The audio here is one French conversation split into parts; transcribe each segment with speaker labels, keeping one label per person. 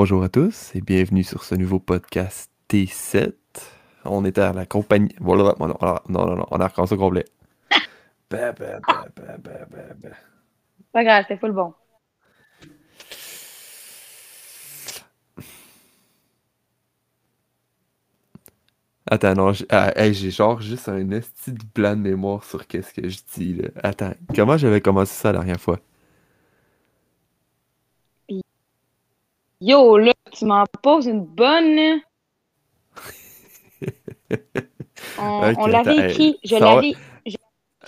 Speaker 1: Bonjour à tous et bienvenue sur ce nouveau podcast T7. On était à la compagnie. Voilà, non, non, non, non, on a recommencé au complet. Bah, bah, bah, bah, bah, bah, bah.
Speaker 2: Pas grave, c'était full bon.
Speaker 1: Attends, non, j'ai ah, hey, genre juste un esti de blanc de mémoire sur qu'est-ce que je dis là. Attends, comment j'avais commencé ça la dernière fois?
Speaker 2: Yo, là, tu m'en poses une bonne. là. On, l'avait écrit. Je l'avais.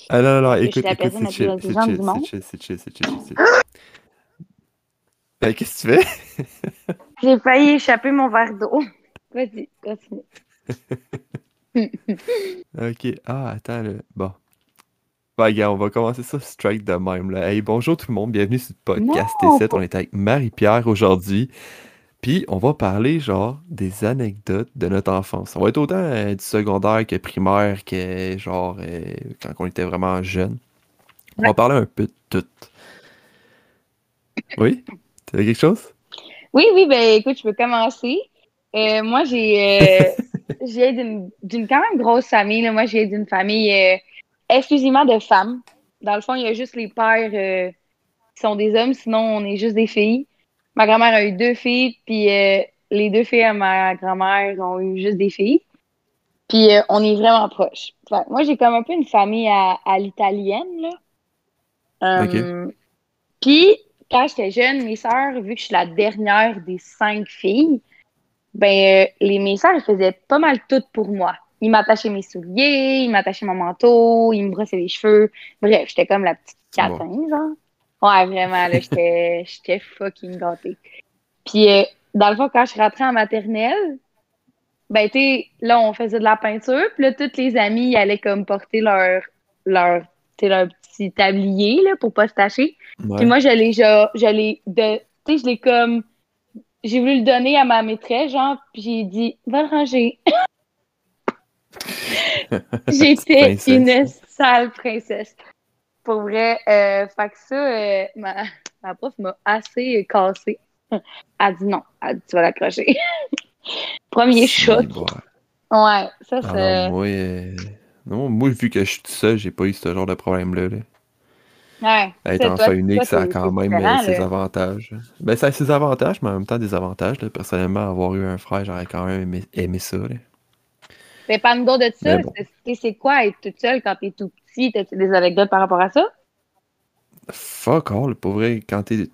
Speaker 1: Ah non, non, non,
Speaker 2: je
Speaker 1: écoute, écoute, c'est chill, c'est chill, c'est chill, c'est chill, c'est chill, chill. Ben, qu'est-ce que tu fais?
Speaker 2: J'ai failli échapper mon verre d'eau. Vas-y, continue.
Speaker 1: Ok, ah, attends, là. Bon. Bah, gars, on va commencer ça strike de même, là. Hey, bonjour tout le monde, bienvenue sur le podcast
Speaker 2: Non,
Speaker 1: T7.
Speaker 2: pas-
Speaker 1: On est avec Marie-Pierre aujourd'hui. Puis, on va parler, genre, des anecdotes de notre enfance. Ça va être autant euh, du secondaire que primaire, que, genre, euh, quand on était vraiment jeune. On va parler un peu de tout. Oui? T'avais quelque chose?
Speaker 2: Oui, oui, ben écoute, je peux commencer. Euh, moi, j'ai euh, d'une d'une quand même grosse famille. Là. Moi, j'ai d'une famille exclusivement de femmes. Dans le fond, il y a juste les pères euh, qui sont des hommes, sinon on est juste des filles. Ma grand-mère a eu deux filles, puis euh, les deux filles à ma grand-mère ont eu juste des filles. Puis euh, on est vraiment proches. Moi, j'ai comme un peu une famille à, à l'italienne, là. Puis, quand j'étais jeune, mes sœurs, vu que je suis la dernière des cinq filles, ben, les, mes sœurs, faisaient pas mal tout pour moi. Ils m'attachaient mes souliers, ils m'attachaient mon manteau, ils me brossaient les cheveux. Bref, j'étais comme la petite catin, genre. Ouais, vraiment, là, j'étais j'étais fucking gâtée. Puis, euh, dans le fond, quand je suis rentrée en maternelle, ben, tu sais, là, on faisait de la peinture, puis là, toutes les amies, ils allaient comme porter leur, leur, tu sais, leur petit tablier, là, pour pas se tacher.
Speaker 1: Ouais.
Speaker 2: Puis moi, je l'ai, je, je l'ai, de, tu sais, je l'ai comme, j'ai voulu le donner à ma maîtresse, genre, puis j'ai dit, va le ranger. J'étais une sale princesse. Pour vrai, euh, fait que ça, euh, ma, ma prof m'a assez cassée. Elle a dit non, elle dit, tu vas l'accrocher. Premier choc.
Speaker 1: Ouais.
Speaker 2: Ouais, ça,
Speaker 1: Ah
Speaker 2: c'est.
Speaker 1: non, moi, euh, non, moi, vu que je suis tout seul, j'ai pas eu ce genre de problème-là. là.
Speaker 2: Ouais.
Speaker 1: Être enfant
Speaker 2: toi-
Speaker 1: unique,
Speaker 2: toi,
Speaker 1: ça a quand même euh, ses
Speaker 2: là.
Speaker 1: avantages. Ben, ça a ses avantages, mais en même temps des avantages. là. Personnellement, avoir eu un frère, j'aurais quand même aimé, aimé ça. là.
Speaker 2: Donc de ça.
Speaker 1: Bon.
Speaker 2: C'est- quoi être toute seule quand t'es tout petit? T'as-tu des anecdotes par rapport à ça?
Speaker 1: Fuck all, pour vrai, quand t'es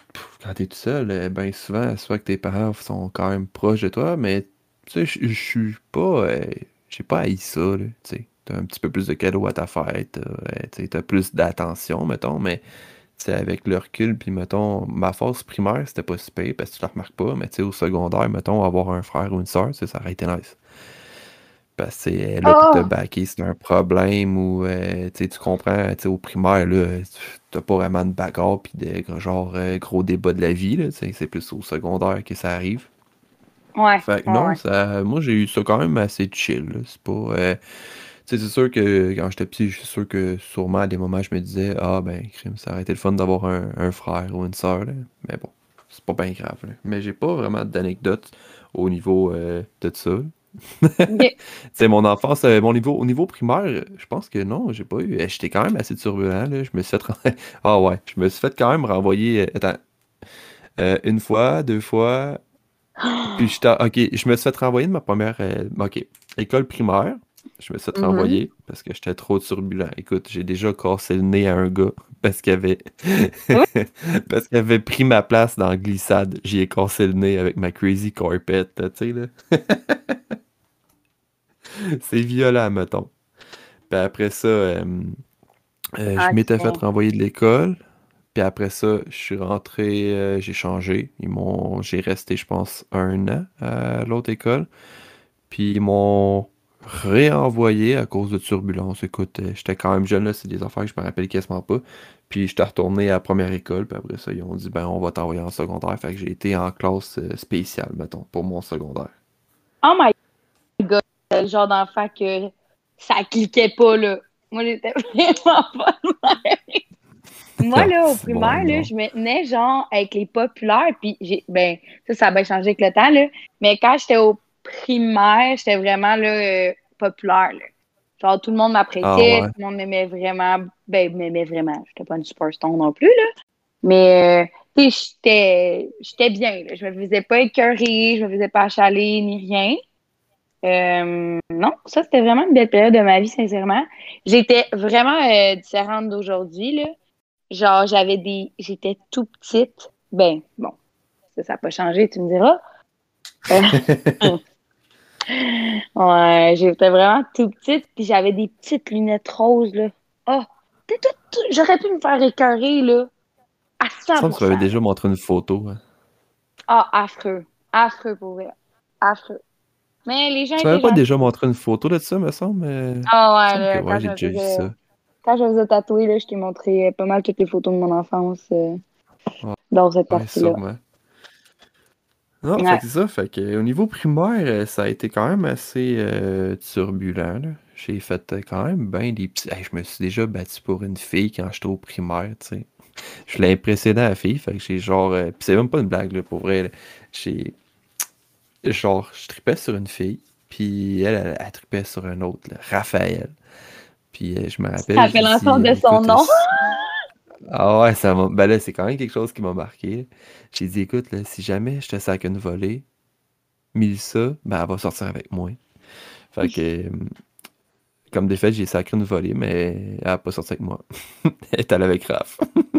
Speaker 1: tout seul, euh, ben souvent, soit que tes parents sont quand même proches de toi, mais tu sais, je suis pas. euh, j'ai pas haï ça, là, tu sais. T'as un petit peu plus de cadeaux à ta fête, t'as, euh, tu sais, t'as plus d'attention, mettons, mais tu avec le recul, puis mettons, ma phase primaire, c'était pas si pire parce que tu le remarques pas, mais tu sais, au secondaire, mettons, avoir un frère ou une soeur, ça aurait été nice. Parce que c'est là
Speaker 2: Oh!
Speaker 1: backer, c'est un problème ou euh, tu comprends, au primaire, là, tu- t'as pas vraiment de bagarre puis de genre euh, gros débat de la vie, là, c'est plus au secondaire que ça arrive.
Speaker 2: Ouais.
Speaker 1: Fait que
Speaker 2: ouais,
Speaker 1: non,
Speaker 2: ouais.
Speaker 1: ça, moi j'ai eu ça quand même assez chill. là. C'est pas. euh, c'est sûr que quand j'étais petit, je suis sûr que sûrement à des moments je me disais Ah ben crime, ça aurait été le fun d'avoir un, un frère ou une sœur. là. Mais bon, c'est pas bien grave. là. Mais j'ai pas vraiment d'anecdotes au niveau de ça. Sais, mon enfance, euh, mon niveau, au niveau primaire, je pense que non, j'ai pas eu. euh, J'étais quand même assez turbulent, là. Je me suis fait. Ah ouais, je me suis fait quand même renvoyer. euh, Attends. Euh, une fois, deux fois. Puis j'étais. Ok, je me suis fait renvoyer de ma première. euh, ok, école primaire. Je me suis fait
Speaker 2: Mhm.
Speaker 1: renvoyer parce que j'étais trop turbulent. Écoute, j'ai déjà cassé le nez à un gars parce qu'il avait. parce qu'il avait pris ma place dans la glissade. J'y ai cassé le nez avec ma crazy carpet, tu sais, là. C'est violent, mettons. Puis après ça, euh, euh, je m'étais
Speaker 2: Ok.
Speaker 1: fait renvoyer de l'école. Puis après ça, je suis rentré, euh, j'ai changé. Ils m'ont, j'ai resté, je pense, un an à l'autre école. Puis ils m'ont réenvoyé à cause de turbulences. Écoute, euh, j'étais quand même jeune, là, c'est des affaires que je me rappelle quasiment pas. Puis j'étais retourné à la première école. Puis après ça, ils ont dit, ben, on va t'envoyer en secondaire. Fait que j'ai été en classe spéciale, mettons, pour mon secondaire.
Speaker 2: Oh my god, c'est le genre d'enfant que ça cliquait pas, là. Moi, j'étais vraiment pas moi, là, au
Speaker 1: bon,
Speaker 2: primaire, là, je me tenais genre avec les populaires, puis j'ai, ben, ça, ça a bien changé avec le temps, là. Mais quand j'étais au primaire, j'étais vraiment, là, euh, populaire, là. Genre, tout le monde m'appréciait,
Speaker 1: Ah ouais.
Speaker 2: tout le monde m'aimait vraiment, ben, m'aimait vraiment. J'étais pas une superstar non plus, là. Mais, euh, tu sais, j'étais, j'étais bien, là. Je me faisais pas écœurer, je me faisais pas achaler, ni rien. Euh, non, ça, c'était vraiment une belle période de ma vie, sincèrement. J'étais vraiment euh, différente d'aujourd'hui, là. Genre, j'avais des. J'étais tout petite. Ben, bon, ça, ça n'a pas changé, tu me diras. Euh, ouais, j'étais vraiment tout petite, puis j'avais des petites lunettes roses, là. Oh, t'es tout- tout- j'aurais pu me faire écœurer, là. À
Speaker 1: Il me semble que tu m'avais
Speaker 2: 100%.
Speaker 1: déjà montré une photo. hein.
Speaker 2: Ah, affreux. Affreux, pour vrai. Affreux. Mais les gens
Speaker 1: Tu m'avais pas déjà montré une photo de ça, me semble,
Speaker 2: Ah ouais, là,
Speaker 1: que ouais,
Speaker 2: je
Speaker 1: j'ai
Speaker 2: me
Speaker 1: déjà vu
Speaker 2: faisais-
Speaker 1: ça.
Speaker 2: Quand je faisais tatouer, là, je t'ai montré euh, pas mal toutes les photos de mon enfance euh,
Speaker 1: Ouais.
Speaker 2: dans cette
Speaker 1: Ouais,
Speaker 2: partie-là.
Speaker 1: sûrement. Non,
Speaker 2: Ouais.
Speaker 1: c'est ça. Fait que, euh, au niveau primaire, ça a été quand même assez euh, turbulent. là. J'ai fait quand même bien des petits. Hey, je me suis déjà battu pour une fille quand j'étais au primaire, tu sais. Je l'ai impressionné à la fille, fait que j'ai genre. Puis c'est même pas une blague, là, pour vrai. J'ai. Genre, je tripais sur une fille, puis elle, elle, elle tripait sur un autre, là, Raphaël. Puis euh, je me rappelle.
Speaker 2: Ça fait l'ensemble de son
Speaker 1: écoute,
Speaker 2: nom?
Speaker 1: ah ouais, ça m'a. Ben là, c'est quand même quelque chose qui m'a marqué. J'ai dit, écoute, là, si jamais je te sac une volée, Mélissa, ben elle va sortir avec moi. Fait que, euh, comme des faits, j'ai sacré une volée, mais elle a pas sorti avec moi. elle est allée avec Raph.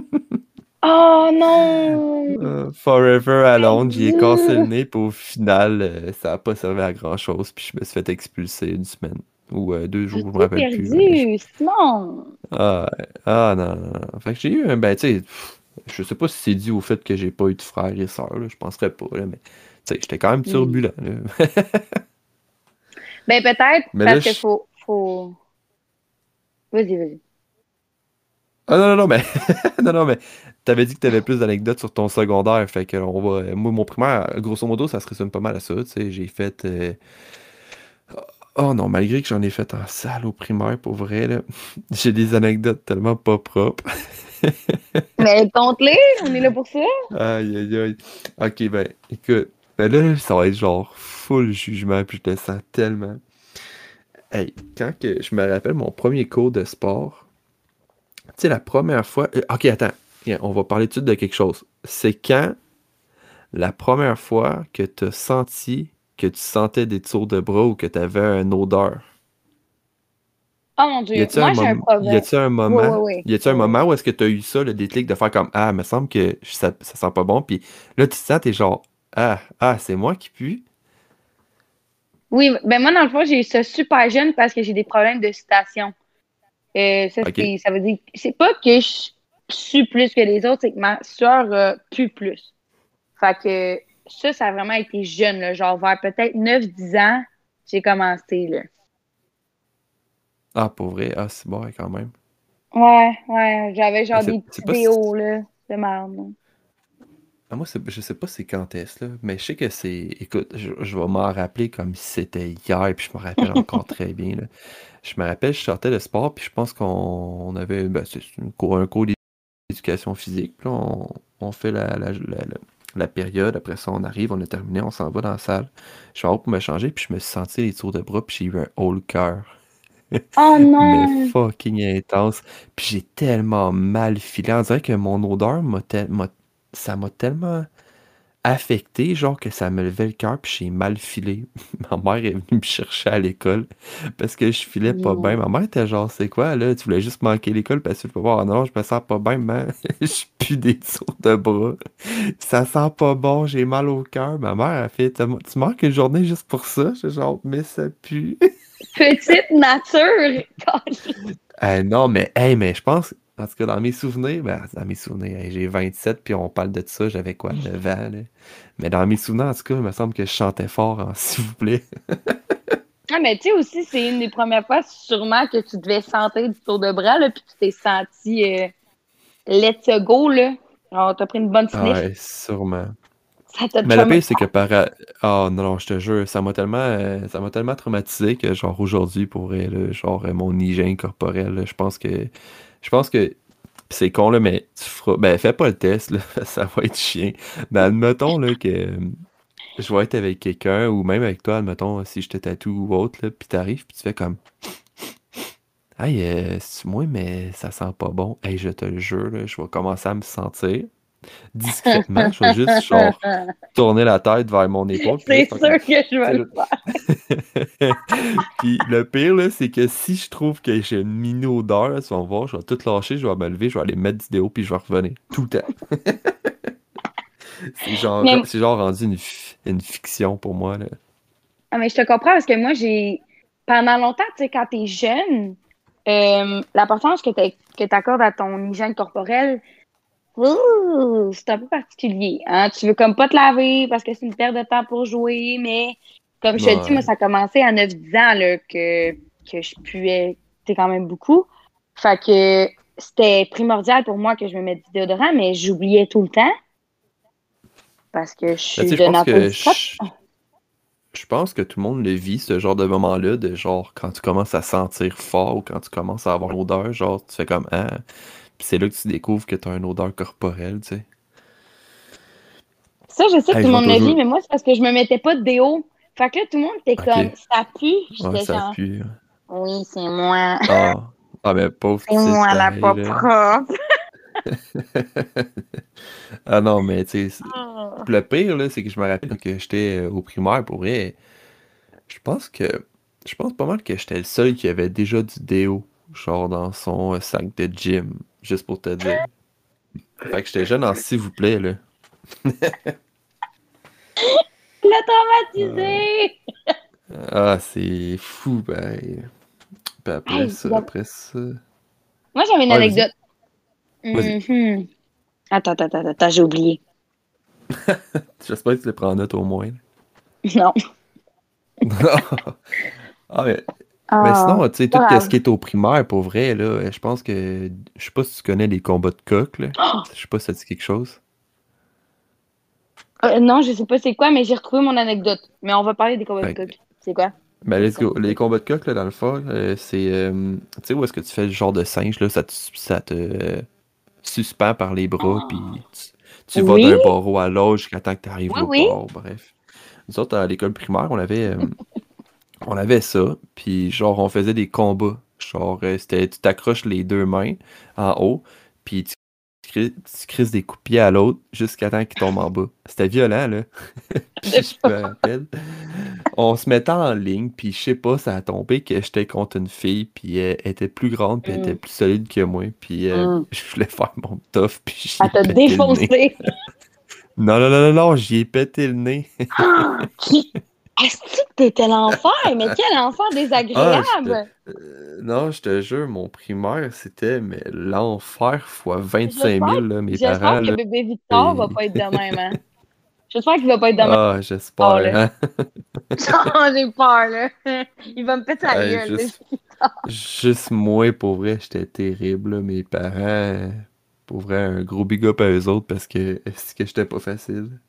Speaker 2: Oh non!
Speaker 1: Euh, Forever à Londres, j'y ai cassé le nez, puis au final, euh, ça a pas servi à grand chose, puis je me suis fait expulser une semaine. Ou euh, deux jours, je me rappelle plus.
Speaker 2: perdu, Simon!
Speaker 1: Ah, ah non, non. Fait que j'ai eu un. Ben, tu sais, je sais pas si c'est dû au fait que j'ai pas eu de frères et sœurs, je penserais pas, là, mais tu sais, j'étais quand même turbulent. là.
Speaker 2: Ben peut-être parce que
Speaker 1: je-
Speaker 2: faut, faut... Vas-y, vas-y.
Speaker 1: Ah non, non, non, mais. non, non, mais t'avais dit que t'avais plus d'anecdotes sur ton secondaire, fait que on va. Moi, mon primaire, grosso modo, ça se résume pas mal à ça, tu sais. J'ai fait. euh, Oh non, malgré que j'en ai fait en salle au primaire, pour vrai, là, j'ai des anecdotes tellement pas propres.
Speaker 2: Mais compte-les, on est là pour ça.
Speaker 1: Aïe, aïe, aïe. Ok, ben, écoute. Ben là, ça va être genre full jugement, puis je le sens tellement. Hey, quand que je me rappelle mon premier cours de sport, tu sais, la première fois. euh, ok, attends. On va parler tout de suite de quelque chose. C'est quand la première fois que tu as senti que tu sentais des tours de bras ou que tu avais une odeur?
Speaker 2: Oh mon Dieu,
Speaker 1: Y
Speaker 2: moi
Speaker 1: un,
Speaker 2: j'ai un
Speaker 1: mom-
Speaker 2: problème.
Speaker 1: y a-tu un moment, y a-tu un moment où est-ce que tu as eu ça, le déclic de faire comme Ah, me semble que ça, ça sent pas bon, puis là tu te sens, t'es genre Ah, ah, c'est moi qui pue?
Speaker 2: Oui, ben moi dans le fond, j'ai eu ça super jeune parce que j'ai des problèmes de citation. Euh, ça,
Speaker 1: Ok.
Speaker 2: c'est- ça veut dire c'est pas que je sue plus que les autres, c'est que ma sueur euh, pue plus. Fait que ça, ça a vraiment été jeune, là, genre vers peut-être 9-10 ans, j'ai commencé. Là.
Speaker 1: Ah, pour vrai, ah, c'est bon quand même.
Speaker 2: Ouais, ouais, j'avais genre des petits
Speaker 1: pas
Speaker 2: déos là, de merde.
Speaker 1: Ah, moi, je sais pas c'est quand est-ce, là, mais je sais que c'est. Écoute, je, je vais m'en rappeler comme si c'était hier, puis je me rappelle encore très bien. Là. Je me rappelle, je sortais de sport, puis je pense qu'on on avait. Ben, une un cours d'éducation physique. Puis là, on, on fait la, la, la- période, après ça, on arrive, on a terminé, on s'en va dans la salle. Je suis en haut pour me changer, puis je me suis senti les tours de bras, puis j'ai eu un haut le cœur.
Speaker 2: Oh
Speaker 1: Mais
Speaker 2: non!
Speaker 1: fucking intense. Puis j'ai tellement mal filé. On dirait que mon odeur m'a tel- m'a- ça m'a tellement affecté, genre que ça me levait le cœur, puis j'ai mal filé. Ma mère est venue me chercher à l'école parce que je filais pas bien. Ma mère était genre, c'est quoi là? Tu voulais juste manquer l'école parce que tu peux voir, non, je me sens pas bien, man. Je pue des tours de bras. Ça sent pas bon, j'ai mal au cœur. Ma mère a fait, tu manques une journée juste pour ça? J'ai genre, mais ça pue.
Speaker 2: Petite nature!
Speaker 1: Euh, non, mais, hey, mais je pense, en tout cas, dans mes souvenirs, ben, dans mes souvenirs, hey, j'ai 27, puis on parle de ça, j'avais quoi, 9 ans, là. Mais dans mes souvenirs, en tout cas, il me semble que je chantais fort, hein, s'il vous plaît.
Speaker 2: Ah, mais tu sais aussi, c'est une des premières fois sûrement que tu devais sentir du tour de bras, là, puis tu t'es senti euh, let's go, là. Alors, t'as pris une bonne
Speaker 1: Ah
Speaker 2: sniff.
Speaker 1: ouais, sûrement.
Speaker 2: Ça t'a
Speaker 1: Mais le pire, c'est que par... Oh non, non, je te jure, ça m'a tellement, euh, ça m'a tellement traumatisé que, genre, aujourd'hui, pour genre, mon hygiène corporelle, je pense que... Je pense que c'est con, là, mais tu feras. Ben, fais pas le test, là. Ça va être chien. Mais admettons, là, que je vais être avec quelqu'un, ou même avec toi, admettons, si je te tatoue ou autre, là, puis t'arrives, puis tu fais comme. Hey, euh, moi, mais ça sent pas bon. Hey, je te le jure, là, je vais commencer à me sentir discrètement. Je vais juste, genre, tourner la tête vers mon épaule.
Speaker 2: C'est sûr que je vais le faire.
Speaker 1: puis le pire, c'est que si je trouve que j'ai une mini-odeur, là, tu vas voir, je vais tout lâcher, je vais me lever, je vais aller mettre du déo, puis je vais revenir. Tout le temps. c'est genre,
Speaker 2: Mais-
Speaker 1: genre rendu une, une fiction pour moi, là.
Speaker 2: Ah, mais je te comprends parce que moi, j'ai. Pendant longtemps, tu sais, quand t'es jeune, euh, l'importance que tu accordes à ton hygiène corporelle, c'est un peu particulier. Hein? Tu veux comme pas te laver parce que c'est une perte de temps pour jouer, mais comme je te
Speaker 1: Ouais.
Speaker 2: dis, moi, ça a commencé à 9-10 ans là, que, que je puais t'es quand même beaucoup. Fait que c'était primordial pour moi que je me mette du déodorant, mais j'oubliais tout le temps. Parce que je
Speaker 1: Ben,
Speaker 2: suis de
Speaker 1: je pense
Speaker 2: nature
Speaker 1: que
Speaker 2: discrète.
Speaker 1: je, je pense que tout le monde le vit, ce genre de moment-là, de genre quand tu commences à sentir fort ou quand tu commences à avoir l'odeur, genre tu fais comme ah, puis c'est là que tu découvres que tu as une odeur corporelle, tu sais.
Speaker 2: Ça, je sais que
Speaker 1: Hey,
Speaker 2: tout le monde
Speaker 1: toujours-
Speaker 2: vit, mais moi, c'est parce que je me mettais pas de déo. Fait que là, tout le monde était comme, ça pue. J'étais
Speaker 1: Ouais, ça
Speaker 2: genre,
Speaker 1: pue.
Speaker 2: oui, c'est moi.
Speaker 1: Ah, ah ben pauvre
Speaker 2: C'est moi la pas propre.
Speaker 1: Ah non, mais tu sais,
Speaker 2: Ah.
Speaker 1: le pire, là, c'est que je me rappelle que j'étais euh, au primaire, pour vrai, je pense que, je pense pas mal que j'étais le seul qui avait déjà du déo, genre dans son euh, sac de gym, juste pour te dire. Fait que j'étais jeune en s'il vous plaît, là.
Speaker 2: Le traumatisé!
Speaker 1: Ah, c'est fou, ben. Puis après
Speaker 2: Hey,
Speaker 1: ça, après ça.
Speaker 2: Moi, j'avais une
Speaker 1: Ouais,
Speaker 2: anecdote.
Speaker 1: Vas-y.
Speaker 2: Mhm. Attends, attends, attends, attends, j'ai oublié.
Speaker 1: J'espère que tu le prends en note au moins.
Speaker 2: Non.
Speaker 1: ah, mais,
Speaker 2: Ah.
Speaker 1: mais sinon, tu sais, tout ce qui est au primaire, pour vrai, là, je pense que. Je sais pas si tu connais les combats de coq, là. Je sais pas si ça dit quelque chose.
Speaker 2: Euh, non, je sais pas c'est quoi, mais j'ai retrouvé mon anecdote. Mais on va parler des combats de coq. C'est quoi?
Speaker 1: Ben, let's go. Les combats de coq, là, dans le fond, euh, c'est. euh, tu sais, où est-ce que tu fais le genre de singe, là, ça te, ça te suspend par les bras, puis tu, tu vas d'un barreau à l'autre jusqu'à temps que tu arrives
Speaker 2: Oui,
Speaker 1: au
Speaker 2: oui.
Speaker 1: bord, bref. Nous autres, à l'école primaire, on avait, on avait ça, puis genre, on faisait des combats. Genre, euh, c'était, tu t'accroches les deux mains en haut, puis tu, cri- tu crises des coups de pied à l'autre jusqu'à temps qu'il tombe en bas. C'était violent, là. Je me rappelle, on se mettait en ligne, puis je sais pas, ça a tombé que j'étais contre une fille, puis elle était plus grande, puis elle
Speaker 2: Mm.
Speaker 1: était plus solide que moi, puis euh,
Speaker 2: Mm.
Speaker 1: je voulais faire mon tough, puis
Speaker 2: Elle t'a défoncé.
Speaker 1: Non, non, non, non, non, j'y ai pété le nez.
Speaker 2: Ah? Est-ce que t'étais l'enfer? Mais quel enfant
Speaker 1: Ah,
Speaker 2: désagréable!
Speaker 1: Euh, non, je te jure, mon primaire, c'était mais l'enfer fois 25
Speaker 2: J'espère-
Speaker 1: 000, là, mes
Speaker 2: J'espère
Speaker 1: parents,
Speaker 2: que
Speaker 1: là.
Speaker 2: bébé Victor va
Speaker 1: et-
Speaker 2: pas être de même, hein? J'espère qu'il va pas être de même.
Speaker 1: Ah, j'espère,
Speaker 2: Oh, là.
Speaker 1: hein.
Speaker 2: J'ai peur, là. Il va me péter la
Speaker 1: Hey,
Speaker 2: gueule.
Speaker 1: juste, juste moi, pour vrai, j'étais terrible, là. Mes parents, pour vrai, un gros big up à eux autres parce que est-ce que j'étais pas facile?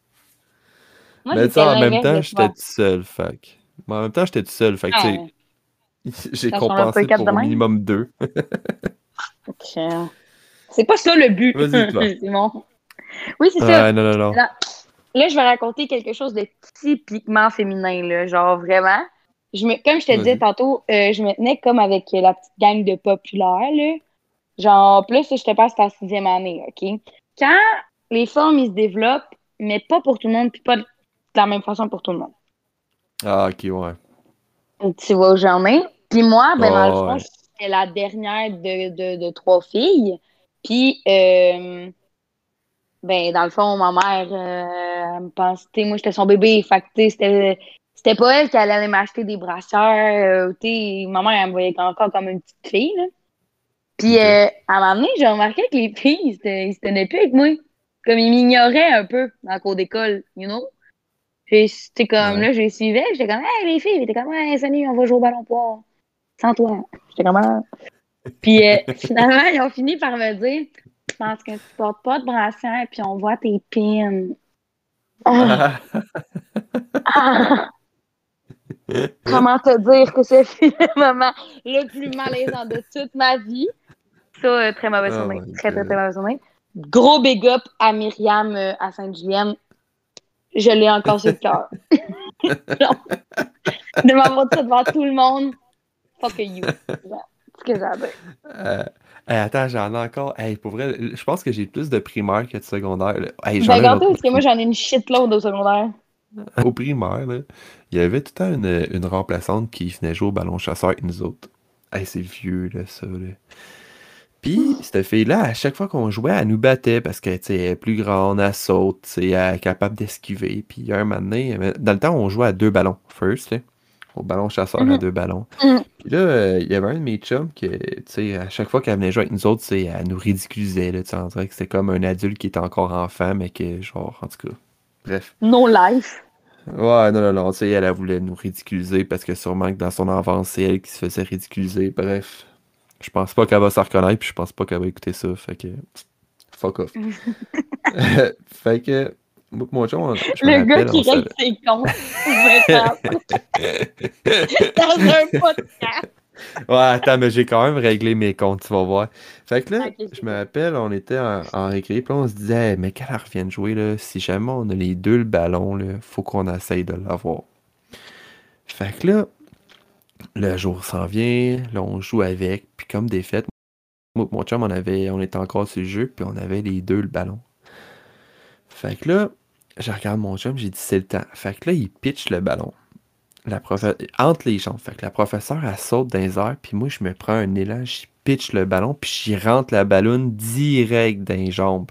Speaker 2: Moi,
Speaker 1: Mais sais, en même temps, j'étais tout seul, que- Mais en même temps, j'étais tout seul, fait j'ai
Speaker 2: Ça
Speaker 1: compensé pour au minimum deux.
Speaker 2: Ok. C'est pas ça le but.
Speaker 1: Vas-y, toi.
Speaker 2: c'est bon. Oui, c'est ça.
Speaker 1: Non, non, non.
Speaker 2: Là, là, je vais raconter quelque chose de typiquement féminin, là. Genre, vraiment. Je me, comme je te disais tantôt, euh, je me tenais comme avec la petite gang de populaires, là. Genre, plus, je te passe ta sixième année, OK? Quand les formes, ils se développent, mais pas pour tout le monde, puis pas de la même façon pour tout le monde.
Speaker 1: Ah, ok, ouais.
Speaker 2: Tu vois où j'en ai. Puis moi, ben, dans le
Speaker 1: Oh,
Speaker 2: fond,
Speaker 1: ouais.
Speaker 2: j'étais la dernière de, de, de trois filles. Puis, euh, ben, dans le fond, ma mère, euh, elle me pense, tu sais, moi, j'étais son bébé. Fait que, tu sais, c'était, c'était pas elle qui allait m'acheter des brassières. euh, tu sais, ma mère, elle me voyait encore comme une petite fille, là. Puis, euh, à un moment donné, j'ai remarqué que les filles, ils se, tenaient plus avec moi. Comme ils m'ignoraient un peu dans le cours d'école, you know? Puis, c'était comme,
Speaker 1: Ouais.
Speaker 2: là, je les suivais, j'étais comme, hey, les filles, j'étais comme, hey, salut, on va jouer au ballon poire. Sans toi. J'étais comme, ah. Puis, euh, finalement, ils ont fini par me dire, je pense que tu portes pas de brassière, puis on voit tes pins. Ah, ah. Comment te dire que ce fut le moment le plus malaisant de toute ma vie? Ça, euh, très mauvaise
Speaker 1: Oh
Speaker 2: journée. Très, très, très mauvaise journée. Gros big up à Myriam euh, à Sainte-Julienne. Je l'ai encore sur le cœur. De m'avoir dit ça devant tout le monde. Fuck you. C'est ce que dire?
Speaker 1: Euh, attends, j'en ai encore. Hey, pour vrai, je pense que j'ai plus de primaire que de secondaire. Hey,
Speaker 2: Ben,
Speaker 1: un
Speaker 2: parce que moi, j'en ai une shitload au secondaire.
Speaker 1: Au primaire, là, il y avait tout le temps une, une remplaçante qui venait jouer au ballon chasseur avec nous autres. Hey, c'est vieux, là, ça, là. Puis, cette fille-là, à chaque fois qu'on jouait, elle nous battait parce qu'elle est plus grande, elle saute, elle est capable d'esquiver. Puis, il y a un moment donné, dans le temps, on jouait à deux ballons, first, là, au ballon chasseur à
Speaker 2: Mhm.
Speaker 1: deux ballons.
Speaker 2: Mhm.
Speaker 1: Puis là, euh, il y avait un de mes chums sais, à chaque fois qu'elle venait jouer avec nous autres, elle nous ridiculisait, là, on dirait que c'était comme un adulte qui était encore enfant, mais que, genre, en tout cas, bref.
Speaker 2: No life.
Speaker 1: Ouais, non, non, non, tu sais, elle, elle voulait nous ridiculiser parce que sûrement que dans son enfance, c'est elle qui se faisait ridiculiser. Bref, je pense pas qu'elle va s'en reconnaître, puis je pense pas qu'elle va écouter ça, fait que fuck off. fait que, mon chum, je
Speaker 2: Le gars qui règle ses comptes. Dans un podcast.
Speaker 1: Ouais, attends, mais j'ai quand même réglé mes comptes, tu vas voir. Fait que là, je me rappelle, on était en, en récré, puis on se disait, Hey, mais qu'elle revienne jouer, là, si jamais on a les deux le ballon, là, faut qu'on essaye de l'avoir. Fait que là, le jour s'en vient, là, on joue avec, puis comme des fêtes, mon chum, on, avait, on était encore sur le jeu, puis on avait les deux le ballon. Fait que là, je regarde mon chum, j'ai dit, c'est le temps. Fait que là, il pitch le ballon la entre les jambes. Fait que la professeure, elle saute dans les airs, puis moi, je me prends un élan, j'y pitch le ballon, puis j'y rentre la ballonne direct dans les jambes.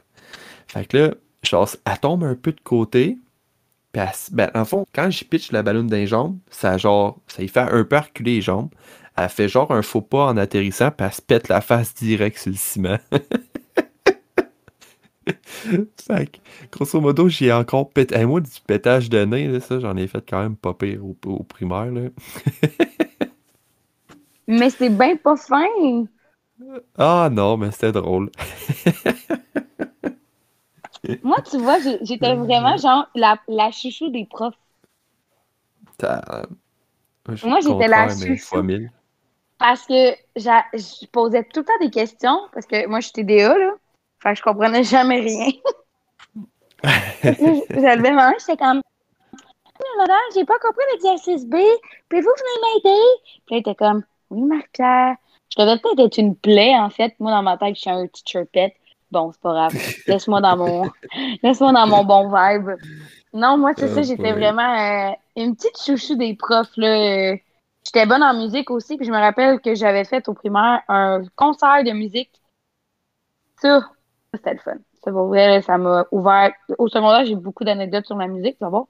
Speaker 1: Fait que là, elle tombe un peu de côté, puis elle s- ben, en fond, quand j'y pitch la ballonne les jambes, ça genre, ça y fait un peu reculer les jambes. Elle fait genre un faux pas en atterrissant, puis elle se pète la face direct sur le ciment. fait grosso modo, j'ai encore pété. Hey, moi, du pétage de nez, là, ça, j'en ai fait quand même pas pire au, au primaire, là.
Speaker 2: Mais c'est bien pas fin.
Speaker 1: Ah non, mais c'était drôle.
Speaker 2: Moi, tu vois, j'étais vraiment genre la, la chouchou des profs.
Speaker 1: Suis
Speaker 2: Moi, j'étais la chouchou. Parce que je posais tout le temps des questions, parce que moi, je suis TDA, là. Fait que je comprenais jamais rien. J'avais main, j'étais comme, madame, j'ai pas compris l'exercice B. Pouvez-vous venir m'aider? Puis là, il était comme, oui, Marc-Pierre. Je devais peut-être être une plaie, en fait. Moi, dans ma tête, je suis un petit chirpette. Bon, c'est pas grave. Laisse-moi dans mon, laisse-moi dans mon bon vibe. Non, moi, c'est
Speaker 1: Oh
Speaker 2: ça, j'étais vraiment euh, une petite chouchou des profs, là. Euh, J'étais bonne en musique aussi, puis je me rappelle que j'avais fait au primaire un concert de musique. Ça, c'était le fun. Ça, pour vrai, ça m'a ouvert. Au secondaire, j'ai beaucoup d'anecdotes sur la musique, vas voir.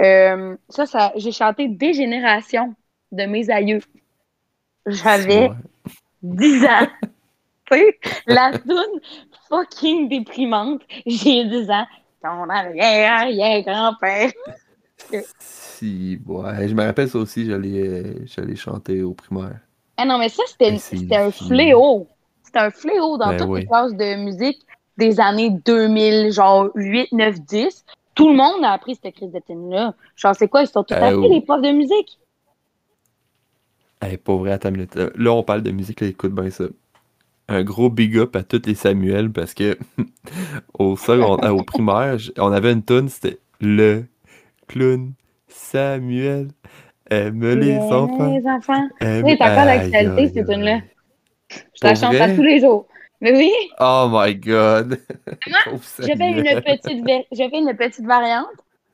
Speaker 2: Euh, ça, ça, j'ai chanté des générations de mes aïeux. J'avais
Speaker 1: Ouais.
Speaker 2: 10 ans. Tu sais, la toune fucking déprimante. J'ai 10 ans. Ton arrière-arrière-grand-père.
Speaker 1: Si, ouais, je me rappelle ça aussi, j'allais euh, chanter au primaire.
Speaker 2: Ah non, mais ça, c'était un fléau. C'était un fléau dans
Speaker 1: Ben
Speaker 2: toutes
Speaker 1: oui.
Speaker 2: les classes de musique des années 2000, genre 8, 9, 10. Tout le monde a appris cette crise de tune-là. Genre, c'est quoi? Ils sont tous
Speaker 1: Euh,
Speaker 2: appris,
Speaker 1: oui.
Speaker 2: les profs de musique?
Speaker 1: Hey, pas vrai, attends une minute. Euh, Là, on parle de musique, là, écoute bien ça. Un gros big up à tous les Samuel parce que au secondaire, au primaire, on avait une tune, c'était le clown Samuel aime les enfants.
Speaker 2: Les enfants.
Speaker 1: aime-
Speaker 2: Oui, c'est encore
Speaker 1: aïe,
Speaker 2: cette tune-là. Je la chante à tous les jours. Mais oui,
Speaker 1: Oh my god.
Speaker 2: Moi, je fais une petite, je fais une petite variante.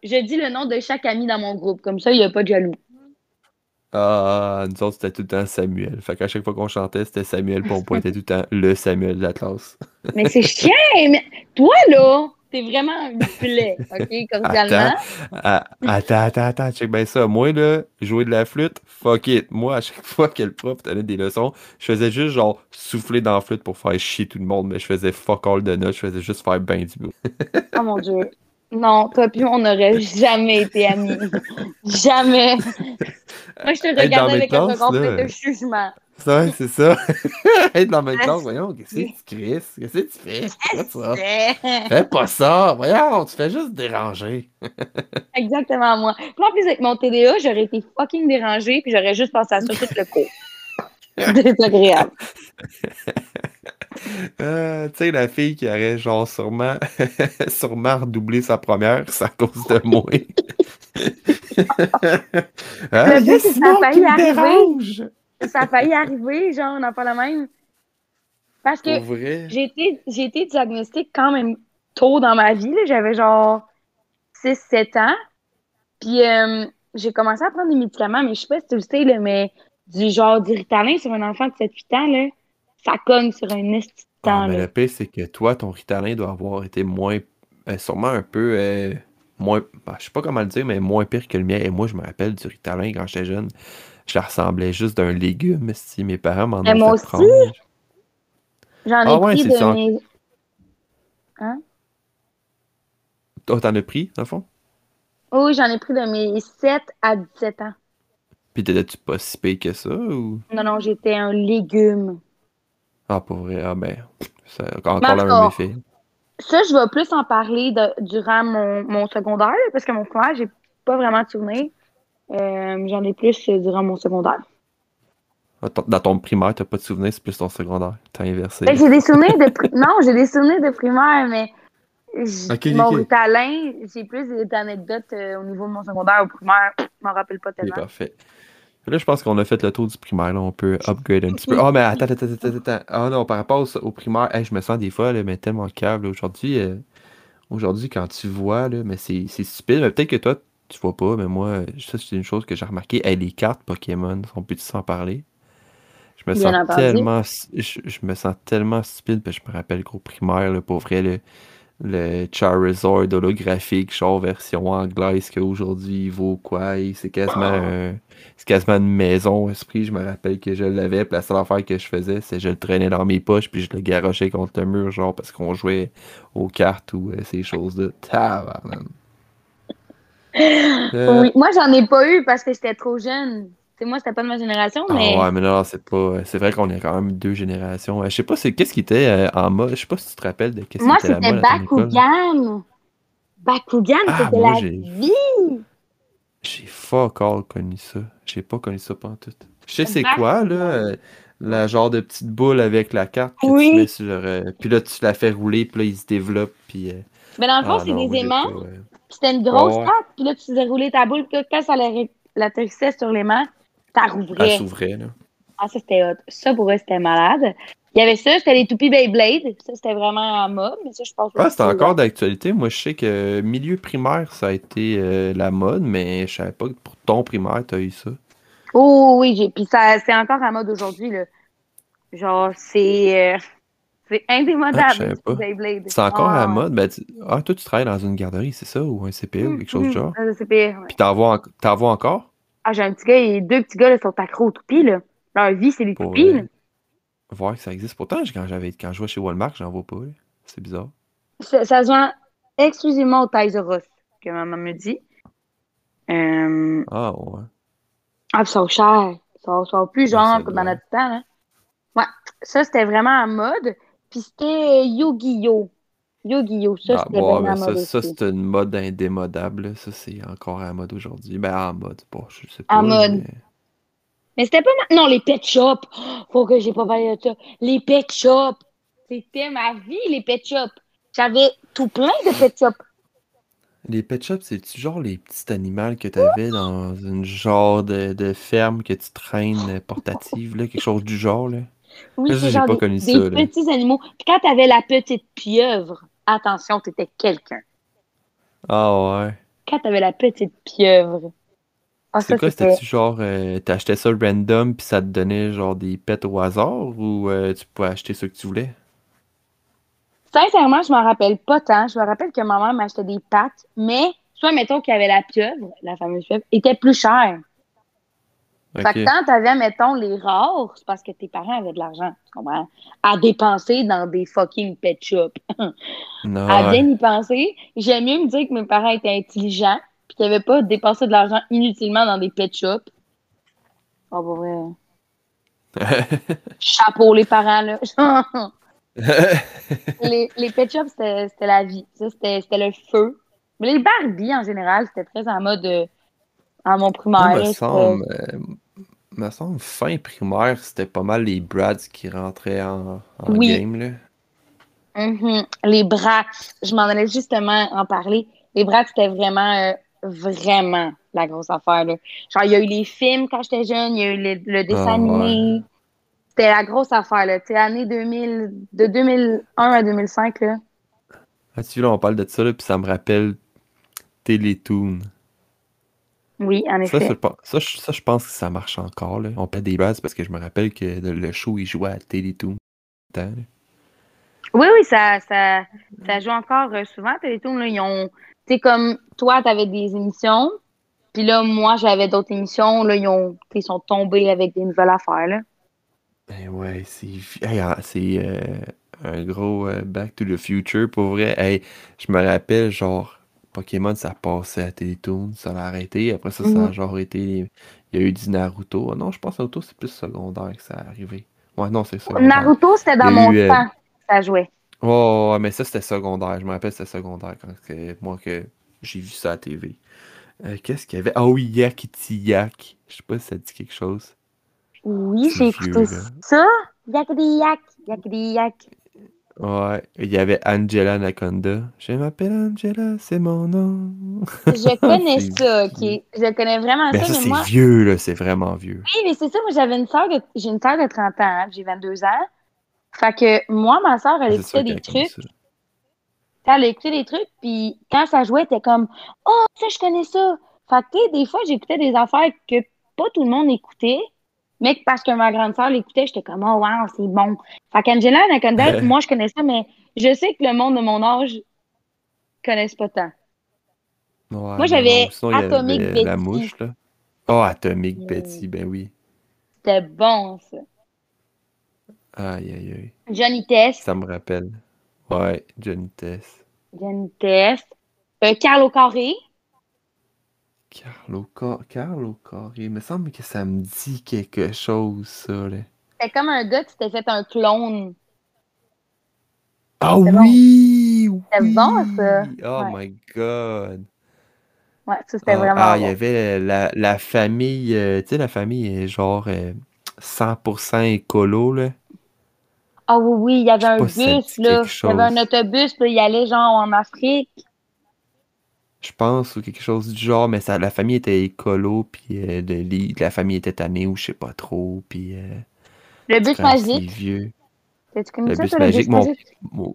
Speaker 2: Je dis le nom de chaque ami dans mon groupe. Comme ça, il n'y a pas de jaloux.
Speaker 1: Ah, nous autres, c'était tout le temps Samuel. Fait qu'à chaque fois qu'on chantait, c'était Samuel, puis on pointait tout le temps le Samuel de la classe.
Speaker 2: Mais c'est chiant. Mais toi, là, t'es vraiment une plaie, OK, cordialement.
Speaker 1: Ah, attends, attends, attends, check bien ça. Moi, là, jouer de la flûte, fuck it. Moi, à chaque fois que le prof donnait des leçons, je faisais juste genre souffler dans la flûte pour faire chier tout le monde, mais je faisais fuck all de notes, je faisais juste faire ben du bruit.
Speaker 2: Oh mon Dieu. Non, toi puis on n'aurait jamais été amis. jamais. Moi, je te regardais avec un regard plein de jugement.
Speaker 1: Ça, c'est ça. Être dans la même classe, voyons, qu'est-ce que tu cries? Qu'est-ce que tu fais? Ça? Fais pas ça, voyons, tu fais juste déranger.
Speaker 2: Exactement moi. Puis en plus, avec mon TDA, j'aurais été fucking dérangée, puis j'aurais juste pensé à ça tout le cours. Désagréable.
Speaker 1: Euh, tu sais, la fille qui aurait genre sûrement, sûrement redoublé sa première, c'est à cause de moi.
Speaker 2: le but, c'est que ça a failli arriver. Ça a failli arriver, genre, on n'a pas la même. Parce que j'ai été, été diagnostiquée quand même tôt dans ma vie. J'avais genre 6-7 ans. Puis euh, j'ai commencé à prendre des médicaments, mais je sais pas si tu le sais, là, mais du genre du Ritalin sur un enfant de 7-8 ans, là, ça cogne sur un esti
Speaker 1: ah, mais le pire, c'est que toi, ton Ritalin doit avoir été moins. Euh, sûrement un peu. Euh, moins. Ben, je sais pas comment le dire, mais moins pire que le mien. Et moi, je me rappelle du Ritalin quand j'étais jeune. Je ressemblais juste d'un légume si mes parents m'en ont fait moi aussi.
Speaker 2: J'en ai ah, pris de mes. Hein?
Speaker 1: Oh, t'en as pris, dans le fond?
Speaker 2: Oui, j'en ai pris de mes 7 à 17 ans.
Speaker 1: Puis t'étais-tu pas si payé que ça ou?
Speaker 2: Non, non, j'étais un légume.
Speaker 1: Ah, pour vrai. Ah, ben, c'est encore la même effet.
Speaker 2: Ça, je vais plus en parler durant mon, mon secondaire, parce que mon frère, j'ai pas vraiment de souvenirs. Euh, J'en ai plus durant mon secondaire.
Speaker 1: Dans ton primaire, t'as pas de souvenirs, c'est plus ton secondaire. T'as inversé.
Speaker 2: Ben, j'ai des souvenirs de non, j'ai des souvenirs de primaire, mais mon talent, j'ai plus d'anecdotes euh, au niveau de mon secondaire au primaire. Je m'en rappelle pas tellement.
Speaker 1: parfait. Là, je pense qu'on a fait le tour du primaire. Là. On peut upgrade un petit peu. Ah, oh, mais attends, attends, attends, attends. Ah non, par rapport au, primaire, je me sens des fois là, mais tellement câble. Aujourd'hui, euh, aujourd'hui, quand tu vois, là, mais c'est stupide. Mais peut-être que toi, tu vois pas, mais moi, ça, c'est une chose que j'ai remarqué. les cartes Pokémon, on peut s'en parler? Je me sens tellement. Je, me sens tellement stupide, parce que je me rappelle qu'au primaire, là, pour vrai, le, le Charizard holographique, genre version anglaise qu'aujourd'hui il vaut quoi? C'est quasiment, c'est quasiment une maison esprit. Je me rappelle que je l'avais. Puis la seule affaire que je faisais, c'est que je le traînais dans mes poches puis je le garochais contre le mur, genre parce qu'on jouait aux cartes ou euh, ces choses-là.
Speaker 2: Euh, oui, moi j'en ai pas eu parce que j'étais trop jeune moi, c'était pas de ma génération, ah mais.
Speaker 1: ouais, mais non, c'est pas. C'est vrai qu'on est quand même deux générations. Je sais pas, c'est qu'est-ce qui était euh, en mode. Je sais pas si tu te rappelles de qu'est-ce
Speaker 2: qui était Moi, c'était Bakugan. Bakugan, ah, c'était la vie.
Speaker 1: J'ai fuck all connu ça. J'ai pas connu ça en tout. Je sais c'est quoi, là. Euh, la genre de petite boule avec la carte que oui. tu mets sur. Euh, puis là, tu la fais rouler, puis là, il se développe, puis.
Speaker 2: Mais dans le fond, ah c'est des aimants. C'était une grosse carte, puis là, tu faisais rouler ta boule, puis quand ça l'atterrissait sur l'aimant, ça rouvrait.
Speaker 1: Ça s'ouvrait, là.
Speaker 2: Ah, ça, c'était hot. Ça, pour eux, c'était malade. Il y avait ça, c'était les toupies Beyblade. Ça, c'était vraiment en mode, mais ça, je pense
Speaker 1: Ah, c'est encore d'actualité. Moi, je sais que milieu primaire, ça a été euh, la mode, mais je savais pas que pour ton primaire, tu as eu ça.
Speaker 2: Oh, oui, puis ça, c'est encore en mode aujourd'hui, là. Genre, c'est. Euh, c'est indémodable,
Speaker 1: ah, Beyblade. C'est encore à la mode. Ben, Ah, toi, tu travailles dans une garderie, c'est ça? Ou un CPE ou quelque chose du genre?
Speaker 2: Un CPE, ouais.
Speaker 1: Puis t'en vois, vois encore?
Speaker 2: Ah, j'ai un petit gars et deux petits gars là, sont accros aux toupies. Là. Leur vie, c'est des toupies. Là.
Speaker 1: Voir que ça existe. Pourtant, quand, j'avais, quand je vois chez Walmart, j'en vois pas. C'est bizarre.
Speaker 2: Ça, ça, se vend exclusivement au Toys R que maman me dit. Euh...
Speaker 1: Ah, ouais.
Speaker 2: Ah, puis ça va cher. Ça va plus genre comme dans notre temps. Là. Ouais, ça, c'était vraiment en mode. Puis c'était Yu-Gi-Oh! Yu-Gi-Oh! Ça, ah,
Speaker 1: bon, ça, ça c'est une mode indémodable. Ça, c'est encore à mode aujourd'hui. Ben, en mode. Bon, je sais pas.
Speaker 2: En mode. Mais, c'était pas. Non, les pet shops. Faut que j'ai pas parlé de ça. Les pet shops. C'était ma vie, les pet shops. J'avais tout plein de pet shops.
Speaker 1: Les pet shops, c'est-tu genre les petits animaux que tu avais dans une genre de, de, ferme que tu traînes portative, là, quelque chose du genre, là?
Speaker 2: Oui, c'est genre pas des, des petits animaux. Puis quand tu avais la petite pieuvre, attention, tu étais quelqu'un.
Speaker 1: Ah ouais.
Speaker 2: Quand t'avais la petite pieuvre.
Speaker 1: Ah, c'est quoi, c'était-tu genre, euh, t'achetais ça random puis ça te donnait genre des pets au hasard ou euh, tu pouvais acheter ce que tu voulais?
Speaker 2: Sincèrement, je m'en rappelle pas tant. Je me rappelle que ma mère m'achetait des pâtes, mais soit mettons qu'il y avait la pieuvre, la fameuse pieuvre, était plus chère. Fait que quand t'avais, mettons, les rares, c'est parce que tes parents avaient de l'argent, tu comprends? À dépenser dans des fucking pet shops. non, à bien y penser. J'aime mieux me dire que mes parents étaient intelligents puis qu'ils n'avaient pas dépensé de l'argent inutilement dans des pet shops. Oh, bah ouais. Chapeau, les parents, là. les, les pet shops, c'était la vie. Ça, c'était le feu. Mais les Barbie, en général, c'était très en mode... Euh, à mon primaire.
Speaker 1: me semble, me semble, fin primaire, c'était pas mal les Brads qui rentraient en, en
Speaker 2: Oui.
Speaker 1: game, là.
Speaker 2: Mhm. Les brats, je m'en allais justement en parler. Les brats, c'était vraiment, euh, vraiment la grosse affaire. Là. Genre, il y a eu les films quand j'étais jeune, il y a eu les- le dessin
Speaker 1: Ah,
Speaker 2: animé. C'était la grosse affaire. Là. Année 2000, de 2001 à 2005. Là.
Speaker 1: Ah, tu vois, là, on parle de ça, là, puis ça me rappelle Télétoon.
Speaker 2: Oui, en effet.
Speaker 1: ça, je pense- ça, je- ça, je pense que ça marche encore, là. On perd des Brads parce que je me rappelle que le, show, il jouait à Télétoon.
Speaker 2: Oui, oui, ça, ça, ça joue encore euh, souvent à Télétoon. Là. Ils ont, tu sais, comme toi, tu avais des émissions. Puis là, moi, j'avais d'autres émissions. Là, ils, ont, ils sont tombés avec des nouvelles affaires. Là.
Speaker 1: Ben ouais, c'est hey, ah, c'est euh, un gros euh, Back to the Future pour vrai. Hey, je me rappelle genre Pokémon ça passait à Télétoon, ça l'a arrêté. Après ça, ça a
Speaker 2: Mhm.
Speaker 1: genre été. Il y a eu du Naruto. Ah non, je pense que Naruto c'est plus secondaire que ça est arrivé. Ouais, non, c'est secondaire.
Speaker 2: Naruto, c'était dans mon
Speaker 1: eu, euh,
Speaker 2: temps. Ça jouait.
Speaker 1: Oh, mais ça c'était secondaire. Je me rappelle c'était secondaire quand que, moi que j'ai vu ça à la TV. Euh, Qu'est-ce qu'il y avait? Ah oui, Yak Yak. Je sais pas si ça dit quelque chose.
Speaker 2: Oui, j'ai écouté
Speaker 1: là.
Speaker 2: ça. Yak yak, yak yak.
Speaker 1: Ouais, il y avait Angela Anaconda. Je m'appelle Angela, c'est mon nom.
Speaker 2: Je connais ça, ok. Je connais vraiment
Speaker 1: Ben
Speaker 2: ça,
Speaker 1: ça,
Speaker 2: mais
Speaker 1: c'est
Speaker 2: moi.
Speaker 1: vieux, là, c'est vraiment vieux.
Speaker 2: Oui, mais c'est ça, moi j'avais une sœur de. J'ai une sœur de 30 ans, hein, j'ai 22 ans. Fait que moi, ma sœur, elle écoutait des trucs. Elle écoutait des trucs, puis quand ça jouait, t'es comme Oh, ça, je connais ça. Fait que, tu sais, des fois, j'écoutais des affaires que pas tout le monde écoutait, mais parce que ma grande sœur l'écoutait, j'étais comme Oh, wow, c'est bon. Fait qu'Angela Anaconda, moi, je connais ça, mais je sais que le monde de mon âge connaisse pas tant.
Speaker 1: Ouais,
Speaker 2: Moi, j'avais Atomic
Speaker 1: avait la
Speaker 2: Betty.
Speaker 1: mouche, là. Oh, Atomic. Betty, ben oui.
Speaker 2: C'était bon, ça.
Speaker 1: Aïe, aïe, aïe.
Speaker 2: Johnny Test.
Speaker 1: Ça me rappelle. Ouais, Johnny Test.
Speaker 2: Johnny Test. Euh, Carlo Carré.
Speaker 1: Carlo, Car... Carlo Carré. Il me semble que ça me dit quelque chose, ça.
Speaker 2: C'était comme un gars qui s'était fait un clone.
Speaker 1: Ah
Speaker 2: C'était bon.
Speaker 1: oui!
Speaker 2: C'était
Speaker 1: oui!
Speaker 2: bon, ça.
Speaker 1: Oh
Speaker 2: Ouais.
Speaker 1: my god!
Speaker 2: Ouais, ça, c'était
Speaker 1: Ah,
Speaker 2: vraiment
Speaker 1: ah, il y avait la, la famille, euh, tu sais, la famille est genre euh, 100% écolo, là.
Speaker 2: Ah oui, oui, il y avait un bus, là. Il y avait un autobus, là. Il allait genre en Afrique.
Speaker 1: Je pense, ou quelque chose du genre, mais ça, la famille était écolo, puis euh, de- la famille était tannée, ou je sais pas trop, puis euh,
Speaker 2: Le bus magique.
Speaker 1: vieux.
Speaker 2: T'as-tu connu
Speaker 1: Le
Speaker 2: ça,
Speaker 1: bus
Speaker 2: le
Speaker 1: magique, mon,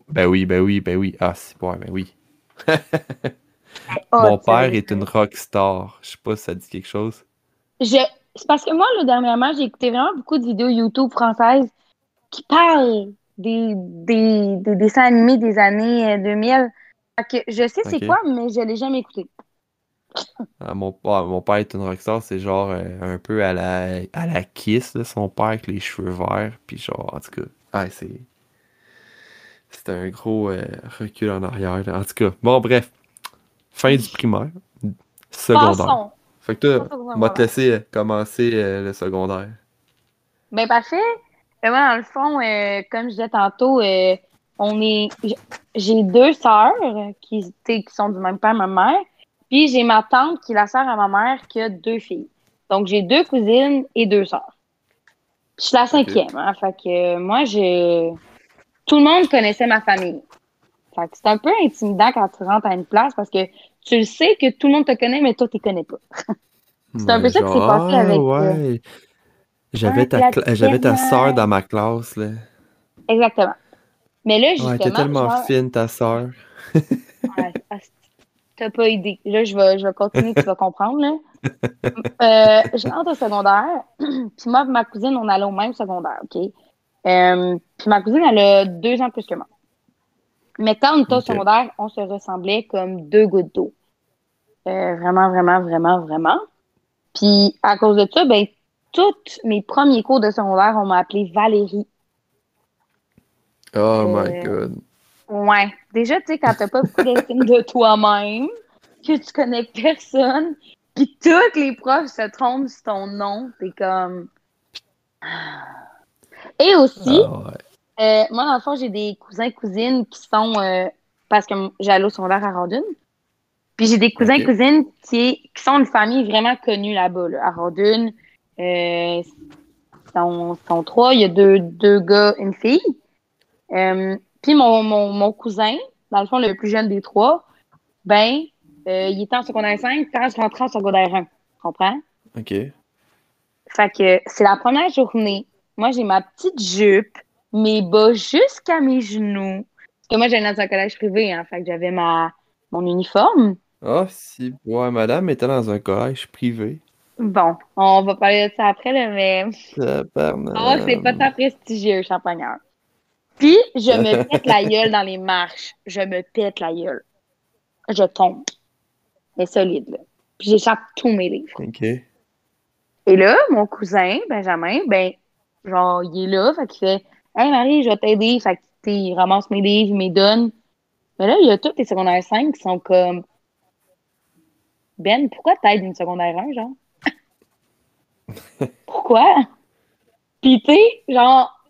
Speaker 1: Ben oui, ben oui, ben oui. Ah, c'est ouais, ben oui.
Speaker 2: Oh,
Speaker 1: Mon père est une rockstar. Je sais pas si ça dit quelque chose.
Speaker 2: Je... C'est parce que moi, là, dernièrement, j'ai écouté vraiment beaucoup de vidéos YouTube françaises qui parlent des, des, des dessins animés des années euh, 2000. Je sais c'est quoi, mais je l'ai jamais écouté.
Speaker 1: Ah, mon, ah, mon père est une rockstar, c'est genre euh, un peu à la, à la Kiss, là, son père avec les cheveux verts, puis genre, en tout cas, ah, c'est... C'est un gros euh, recul en arrière, là. En tout cas, bon, bref. Fin du primaire. Secondaire.
Speaker 2: Passons.
Speaker 1: Fait que toi, on va te laisser euh, commencer le secondaire.
Speaker 2: Ben parfait. Moi, dans le fond, comme je disais tantôt, on est. J'ai deux sœurs qui, qui sont du même père, même mère. Puis j'ai ma tante qui est la sœur à ma mère qui a deux filles. Donc j'ai deux cousines et deux sœurs. Je suis la cinquième, hein. Fait que euh, moi, j'ai. Tout le monde connaissait ma famille. Fait que c'est un peu intimidant quand tu rentres à une place parce que tu le sais que tout le monde te connaît, mais toi, tu connais pas. C'est un peu ça qui s'est passé
Speaker 1: ah,
Speaker 2: avec. euh,
Speaker 1: ouais. J'avais ta, cla- j'avais ta
Speaker 2: petite
Speaker 1: sœur
Speaker 2: mère.
Speaker 1: dans ma classe, là.
Speaker 2: Exactement. Mais là,
Speaker 1: Ouais, elle était
Speaker 2: justement,
Speaker 1: tellement
Speaker 2: genre,
Speaker 1: fine, ta sœur.
Speaker 2: Ouais, T'as pas idée. Là, je vais, je vais continuer, tu vas comprendre. Là. Euh, je rentre au secondaire, puis moi et ma cousine, on allait au même secondaire, OK? Euh, puis ma cousine, elle a deux ans plus que moi. Mais quand on était au secondaire, on se ressemblait comme deux gouttes d'eau. Euh, vraiment, vraiment, vraiment, vraiment. Puis à cause de ça, ben, tous mes premiers cours de secondaire, on m'a appelée Valérie.
Speaker 1: Oh my
Speaker 2: Euh,
Speaker 1: god.
Speaker 2: Ouais. Déjà, tu sais, quand t'as pas beaucoup d'estime de toi-même, que tu connais personne, puis tous les profs se trompent sur ton nom, t'es comme... Et aussi,
Speaker 1: Ah ouais.
Speaker 2: euh, moi, dans le fond, j'ai des cousins et cousines qui sont... euh, parce que j'allais au secondaire à Rawdon. Puis j'ai des cousins et
Speaker 1: Ok.
Speaker 2: cousines qui, qui sont une famille vraiment connue là-bas, là, à Rawdon. Euh, ils sont, ils sont trois. Il y a deux, deux gars, une fille. Euh, puis mon, mon, mon cousin, dans le fond, le plus jeune des trois, ben, euh, il était en secondaire 5 quand je rentrais en secondaire 1. Tu comprends?
Speaker 1: Ok.
Speaker 2: Fait que c'est la première journée. Moi, j'ai ma petite jupe, mes bas jusqu'à mes genoux. Parce que moi, j'allais dans un collège privé, hein. Fait que j'avais ma, mon uniforme.
Speaker 1: Ah, si. Ouais, madame était dans un collège privé.
Speaker 2: Bon, on va parler de ça après, là, mais. Ah, c'est pas tant prestigieux, champagneur. Puis, je me pète la gueule dans les marches. Je me pète la gueule. Je tombe. Mais solide, là. Puis, j'échappe tous mes livres.
Speaker 1: Ok.
Speaker 2: Et là, mon cousin, Benjamin, ben, genre, il est là, fait qu'il fait Hey Marie, je vais t'aider. Fait que, tu sais, il ramasse mes livres, il me donne. Mais là, il y a tous les secondaires 5 qui sont comme Ben, pourquoi t'aides une secondaire 1, genre? pourquoi? Puis, tu sais, genre,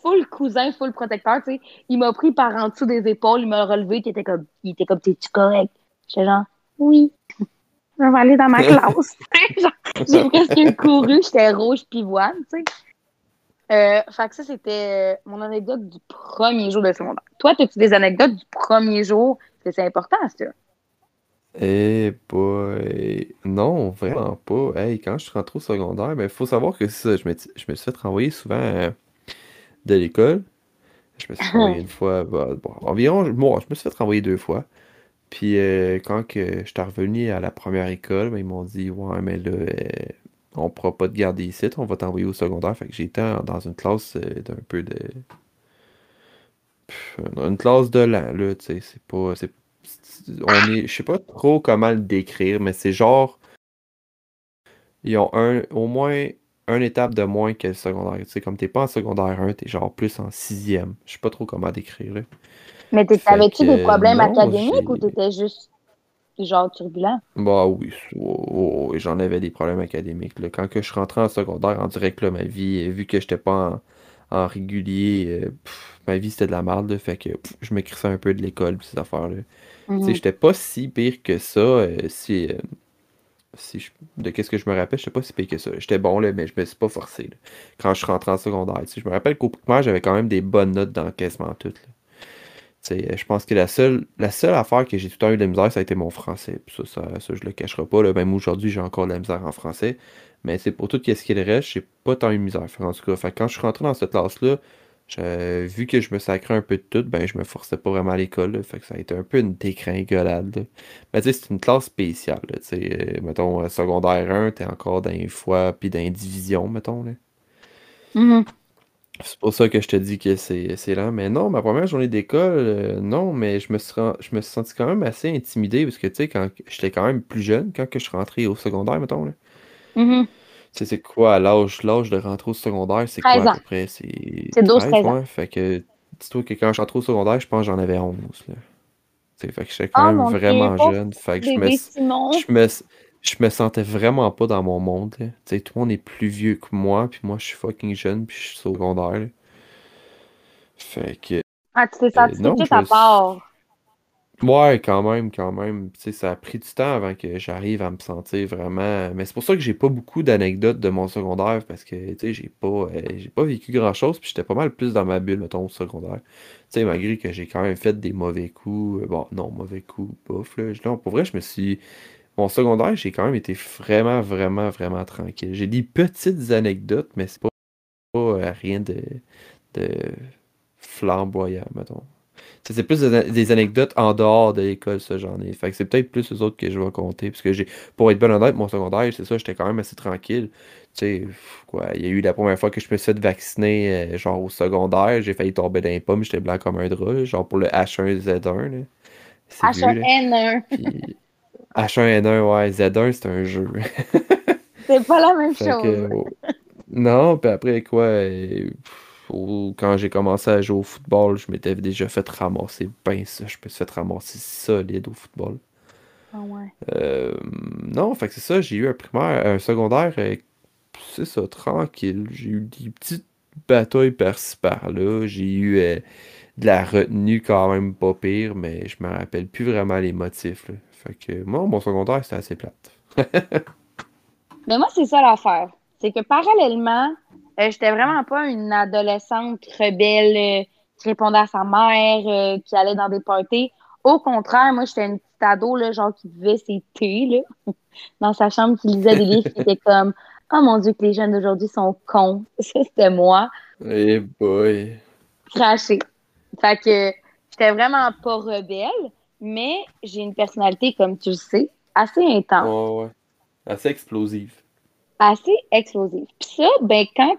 Speaker 2: full cousin, full protecteur, tu sais, il m'a pris par en dessous des épaules, il m'a relevé, il était comme, il était comme, t'es-tu correct? J'étais genre, oui. Je vais aller dans ma classe. J'ai presque couru, j'étais rouge pivoine, tu sais. Euh, fait que ça, c'était euh, mon anecdote du premier jour de secondaire. Toi, as-tu des anecdotes du premier jour? C'est important, ça.
Speaker 1: Eh boy. Non, vraiment pas. Hey, quand je suis rentré au secondaire, ben, faut savoir que ça, je me, je me suis fait renvoyer souvent euh, de l'école. Je me suis fait renvoyer une fois, bah, bon, environ, moi, je me suis fait renvoyer deux fois. Puis euh, quand que j'étais revenu à la première école, ben, ils m'ont dit, ouais, mais là, euh, on pourra pas te garder ici, on va t'envoyer au secondaire. Fait que j'étais dans une classe euh, d'un peu de. Pff, Une classe de l'an, là, tu sais, c'est pas. c'est- On est. Je sais pas trop comment le décrire, mais c'est genre. Ils ont un, au moins une étape de moins que le secondaire. Tu sais, comme t'es pas en secondaire 1, t'es genre plus en sixième. Je sais pas trop comment décrire, là.
Speaker 2: Mais t'avais-tu des problèmes
Speaker 1: non,
Speaker 2: académiques ou t'étais juste genre turbulent?
Speaker 1: Bah oui, oh, oh, oh, j'en avais des problèmes académiques. Là. Quand que je rentré en secondaire, en direct, là, ma vie, euh, vu que j'étais pas en, en régulier, euh, pff, ma vie c'était de la merde, là, fait que pff, je me crissais un peu de l'école ces affaires-là. Tu
Speaker 2: Mhm.
Speaker 1: sais, j'étais pas si pire que ça, euh, si, euh, si je- de qu'est-ce que je me rappelle, j'étais pas si pire que ça. J'étais bon, là, mais je me suis pas forcé, quand je suis rentré en secondaire. Sais, je me rappelle qu'au primaire, j'avais quand même des bonnes notes dans quasiment sais, euh, je pense que la seule, la seule affaire que j'ai tout le temps eu de la misère, ça a été mon français. Puis ça, ça, je le cacherai pas. Là. Même aujourd'hui, j'ai encore de la misère en français. Mais c'est pour tout ce qui reste, j'ai pas tant eu de misère. En tout cas, quand je suis rentré dans cette classe-là, vu que je me sacrais un peu de tout, ben je me forçais pas vraiment à l'école. là. Fait que ça a été un peu une décringolade. là. Mais tu sais, c'est une classe spéciale. là, Tu sais, euh, mettons, euh, secondaire 1, t'es encore dans les fois, puis dans les divisions, mettons. Là.
Speaker 2: Mhm.
Speaker 1: C'est pour ça que je te dis que c'est lent. Mais non, ma première journée d'école, euh, non, mais je me suis, je me suis senti quand même assez intimidé parce que, tu sais, quand j'étais quand même plus jeune, quand que je suis rentré au secondaire, mettons, là.
Speaker 2: Mhm.
Speaker 1: Tu sais, c'est quoi l'âge, l'âge de rentrer au secondaire, c'est quoi
Speaker 2: 13
Speaker 1: à peu près? C'est
Speaker 2: C'est 12,
Speaker 1: 13,
Speaker 2: 13 ans.
Speaker 1: ouais. Fait que, dis-toi que quand je suis rentré au secondaire, je pense que j'en avais 11, là. Tu sais, fait que j'étais quand
Speaker 2: Oh
Speaker 1: même
Speaker 2: Dieu,
Speaker 1: vraiment jeune. Fait que je me, je me, je me sentais vraiment pas dans mon monde, là. Tu sais, tout le monde est plus vieux que moi, puis moi, je suis fucking jeune, puis je suis secondaire, là. Fait que,
Speaker 2: Ah, tu t'es
Speaker 1: euh,
Speaker 2: senti tout à part.
Speaker 1: Ouais, quand même, quand même. Tu sais, ça a pris du temps avant que j'arrive à me sentir vraiment. Mais c'est pour ça que j'ai pas beaucoup d'anecdotes de mon secondaire parce que, tu sais, j'ai pas, euh, j'ai pas vécu grand-chose, puis j'étais pas mal plus dans ma bulle, mettons, au secondaire. Tu sais, malgré que j'ai quand même fait des mauvais coups. euh, Bon, non, mauvais coups, bof, là. Non, pour vrai, je me suis. Mon secondaire, j'ai quand même été vraiment, vraiment, vraiment tranquille. J'ai des petites anecdotes, mais c'est pas, pas, euh, rien de, de flamboyant, mettons. C'est plus des, des anecdotes en dehors de l'école, ça, j'en ai. Fait que c'est peut-être plus les autres que je vais compter. Parce que j'ai, pour être ben honnête, mon secondaire, c'est ça, j'étais quand même assez tranquille. Tu sais, quoi, il y a eu la première fois que je me suis fait vacciner, euh, genre au secondaire, j'ai failli tomber dans les pommes, j'étais blanc comme un drap, là, genre pour le H1Z1, là. C'est vieux, là.
Speaker 2: H1N1.
Speaker 1: Puis H1N1, ouais, Z1, c'est un jeu.
Speaker 2: C'est pas la même
Speaker 1: Fait
Speaker 2: chose.
Speaker 1: que, oh, non, puis après quoi, euh, pff, au- quand j'ai commencé à jouer au football, je m'étais déjà fait ramasser ben ça, je me suis fait ramasser solide au football.
Speaker 2: Ah ouais.
Speaker 1: Euh, non, fait que c'est ça, j'ai eu un primaire, un secondaire, euh, c'est ça, tranquille. J'ai eu des petites batailles par-ci par-là, j'ai eu euh, de la retenue quand même pas pire, mais je me rappelle plus vraiment les motifs, là. Fait que moi, mon secondaire, c'était assez plate.
Speaker 2: Mais moi, c'est ça l'affaire. C'est que parallèlement, euh, j'étais vraiment pas une adolescente rebelle euh, qui répondait à sa mère, euh, qui allait dans des parties. Au contraire, moi, j'étais une petite ado, là, genre, qui vivait ses thés, là, dans sa chambre, qui lisait des livres, qui était comme « Oh mon Dieu, que les jeunes d'aujourd'hui sont cons! » Ça, c'était moi.
Speaker 1: Eh boy!
Speaker 2: Craché. Fait que j'étais vraiment pas rebelle, mais j'ai une personnalité, comme tu le sais, assez intense.
Speaker 1: Ouais, ouais. Assez explosive.
Speaker 2: Assez explosive. Puis ça, ben, quand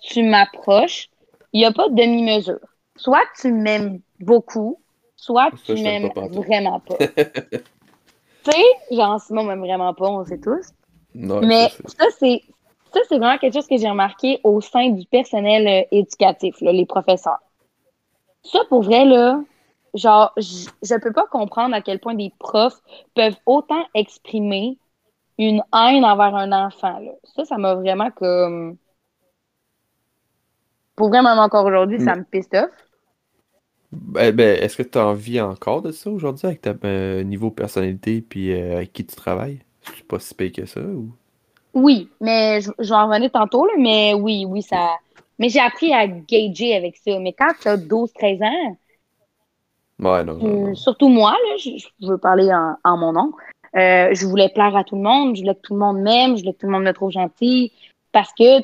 Speaker 2: tu m'approches, il n'y a pas de demi-mesure. Soit tu m'aimes beaucoup, soit
Speaker 1: Ça,
Speaker 2: tu m'aimes vraiment pas. tu sais, genre, Simon m'aime vraiment pas, on sait tous.
Speaker 1: Non,
Speaker 2: Mais
Speaker 1: ça, c'est-
Speaker 2: ça, c'est vraiment quelque chose que j'ai remarqué au sein du personnel euh, éducatif, là, les professeurs. Ça, pour vrai, là, genre, je peux pas comprendre à quel point des profs peuvent autant exprimer une haine envers un enfant. Là. Ça, ça m'a vraiment comme. Pour vrai, même encore aujourd'hui, ça me pisse off.
Speaker 1: Ben, ben, est-ce que tu as envie encore de ça aujourd'hui avec ta euh, niveau personnalité puis euh, avec qui tu travailles? C'est pas si pire que ça ou?
Speaker 2: Oui, mais je, je vais en revenir tantôt, là, mais oui, oui, ça. Mais j'ai appris à gager avec ça. Mais quand tu as 12-13 ans,
Speaker 1: Ouais, non, non,
Speaker 2: Euh,
Speaker 1: non.
Speaker 2: surtout moi, là, je, je veux parler en, en mon nom. Euh, je voulais plaire à tout le monde, je voulais que tout le monde m'aime, je voulais que tout le monde me trouve gentil, parce que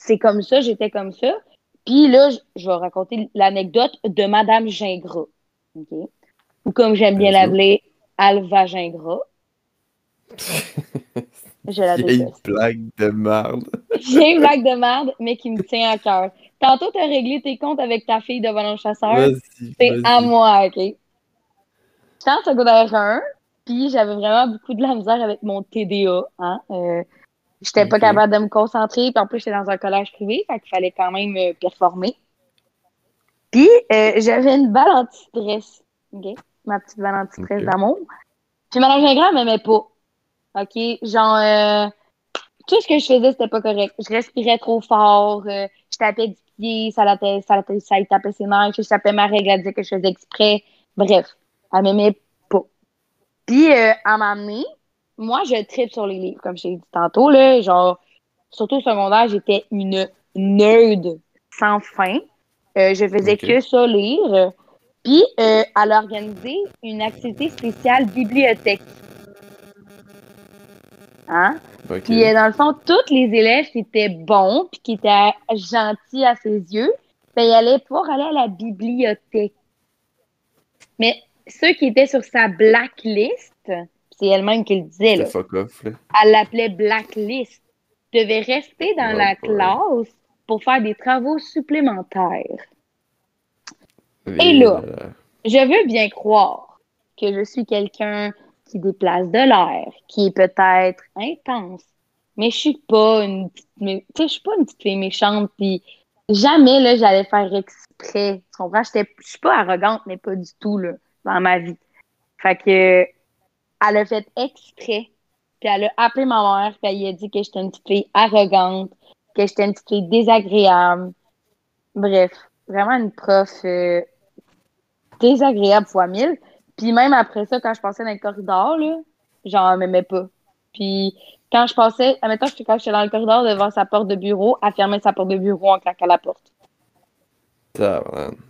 Speaker 2: c'est comme ça, j'étais comme ça. Puis là, je, vais raconter l'anecdote de Madame Gingras, ou comme j'aime bien l'appeler, Alva Gingras. Je la
Speaker 1: Vieille
Speaker 2: déteste.
Speaker 1: blague de merde.
Speaker 2: J'ai une blague de merde, mais qui me tient à cœur. Tantôt, t'as réglé tes comptes avec ta fille devant le chasseur. C'est à moi, OK? J'étais en secondaire 1, puis j'avais vraiment beaucoup de la misère avec mon TDA. Hein? Euh, j'étais pas
Speaker 1: Ok.
Speaker 2: capable de me concentrer, puis en plus, j'étais dans un collège privé, fait qu'il fallait quand même euh, performer. Puis, euh, j'avais une balle anti-stress, OK? Ma petite balle anti-stress
Speaker 1: Ok.
Speaker 2: d'amour. Puis Madame Gingras, elle m'aimait pas. OK? Genre, euh, tout ce que je faisais, c'était pas correct. Je respirais trop fort, euh, je tapais du pied, ça, la ça, la- ça tapait ses nerfs, je tapais ma règle, elle disait que je faisais exprès. Bref, elle m'aimait pas. Puis, euh, à m'amener, moi, je tripe sur les livres, comme je t'ai dit tantôt, là, genre, surtout au secondaire, j'étais une nerd sans fin. Euh, je faisais que ça lire. Puis, euh, elle a organisé une activité spéciale bibliothèque. Hein? Puis, euh, dans le fond, tous les élèves qui étaient bons puis qui étaient gentils à ses yeux, ben, ils allaient pouvoir aller à la bibliothèque. Mais ceux qui étaient sur sa blacklist, c'est elle-même qui le disait, là,
Speaker 1: C'est fuck off, là.
Speaker 2: elle l'appelait blacklist, devaient rester dans
Speaker 1: Oh
Speaker 2: la classe pour faire des travaux supplémentaires.
Speaker 1: Et
Speaker 2: là? Je veux bien croire que je suis quelqu'un qui déplace de l'air, qui est peut-être intense, mais je suis pas une petite, mais, je suis pas une petite fille méchante, puis jamais, là, j'allais faire exprès. Tu comprends? J'étais, je suis pas arrogante, mais pas du tout, là, dans ma vie. Fait que, elle a fait exprès, puis elle a appelé ma mère, puis elle a dit que j'étais une petite fille arrogante, que j'étais une petite fille désagréable. Bref, vraiment une prof euh, désagréable fois mille. Puis même après ça, quand je passais dans le corridor, là, genre, elle m'aimait pas. Puis quand je passais, admettons, que quand j'étais dans le corridor devant sa porte de bureau, elle fermait sa porte de bureau en claquant la porte.
Speaker 1: Tabarnak.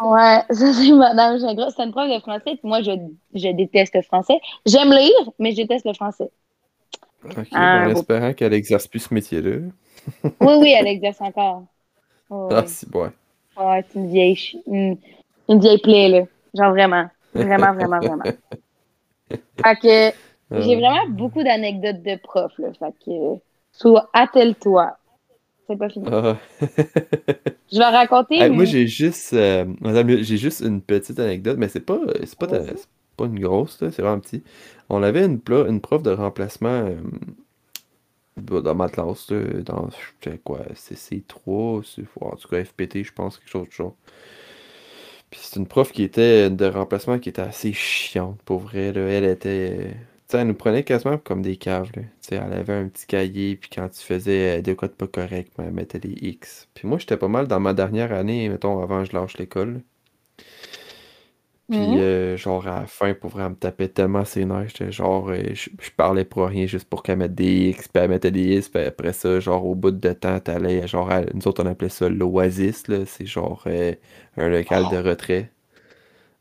Speaker 2: Ouais, ça c'est Madame. C'est une prof de français, puis moi, je, je déteste le français. J'aime lire, mais je déteste le français.
Speaker 1: Ok,
Speaker 2: Ah,
Speaker 1: ben, en espérant qu'elle exerce plus ce métier-là.
Speaker 2: Oui, oui, elle exerce encore. Ouais,
Speaker 1: Ah, si, ouais.
Speaker 2: ouais, c'est une vieille, une, une vieille plaie, là. Genre vraiment. Vraiment, vraiment, vraiment. Fait que j'ai
Speaker 1: Euh,
Speaker 2: vraiment beaucoup d'anecdotes de profs, là. Fait que, soit attelle-toi. C'est pas fini.
Speaker 1: ah.
Speaker 2: Je vais raconter.
Speaker 1: Hey, moi, j'ai juste, euh, j'ai juste une petite anecdote, mais c'est pas, c'est pas, ta- pas une grosse, c'est vraiment petit. On avait une, une prof de remplacement euh, dans ma classe, là, dans, je sais quoi, CC3, c'est- en tout cas FPT, je pense, quelque chose de genre. Puis c'est une prof qui était de remplacement qui était assez chiante, pour vrai, là. Elle était, sais, elle nous prenait quasiment comme des caves, là. Elle avait un petit cahier, puis quand tu faisais euh, des quoi de pas correct, ben, elle mettait des X. Puis moi, j'étais pas mal dans ma dernière année, mettons, avant que je lâche l'école. Puis, euh, genre, à la fin, pour vraiment me taper tellement ses nerfs, j'étais genre, euh, je, je parlais pour rien juste pour qu'elle mette des X, puis elle mettait des X, puis après ça, genre, au bout de temps, t'allais, genre, à- nous autres, on appelait ça l'Oasis, là, c'est genre euh, un local de retrait.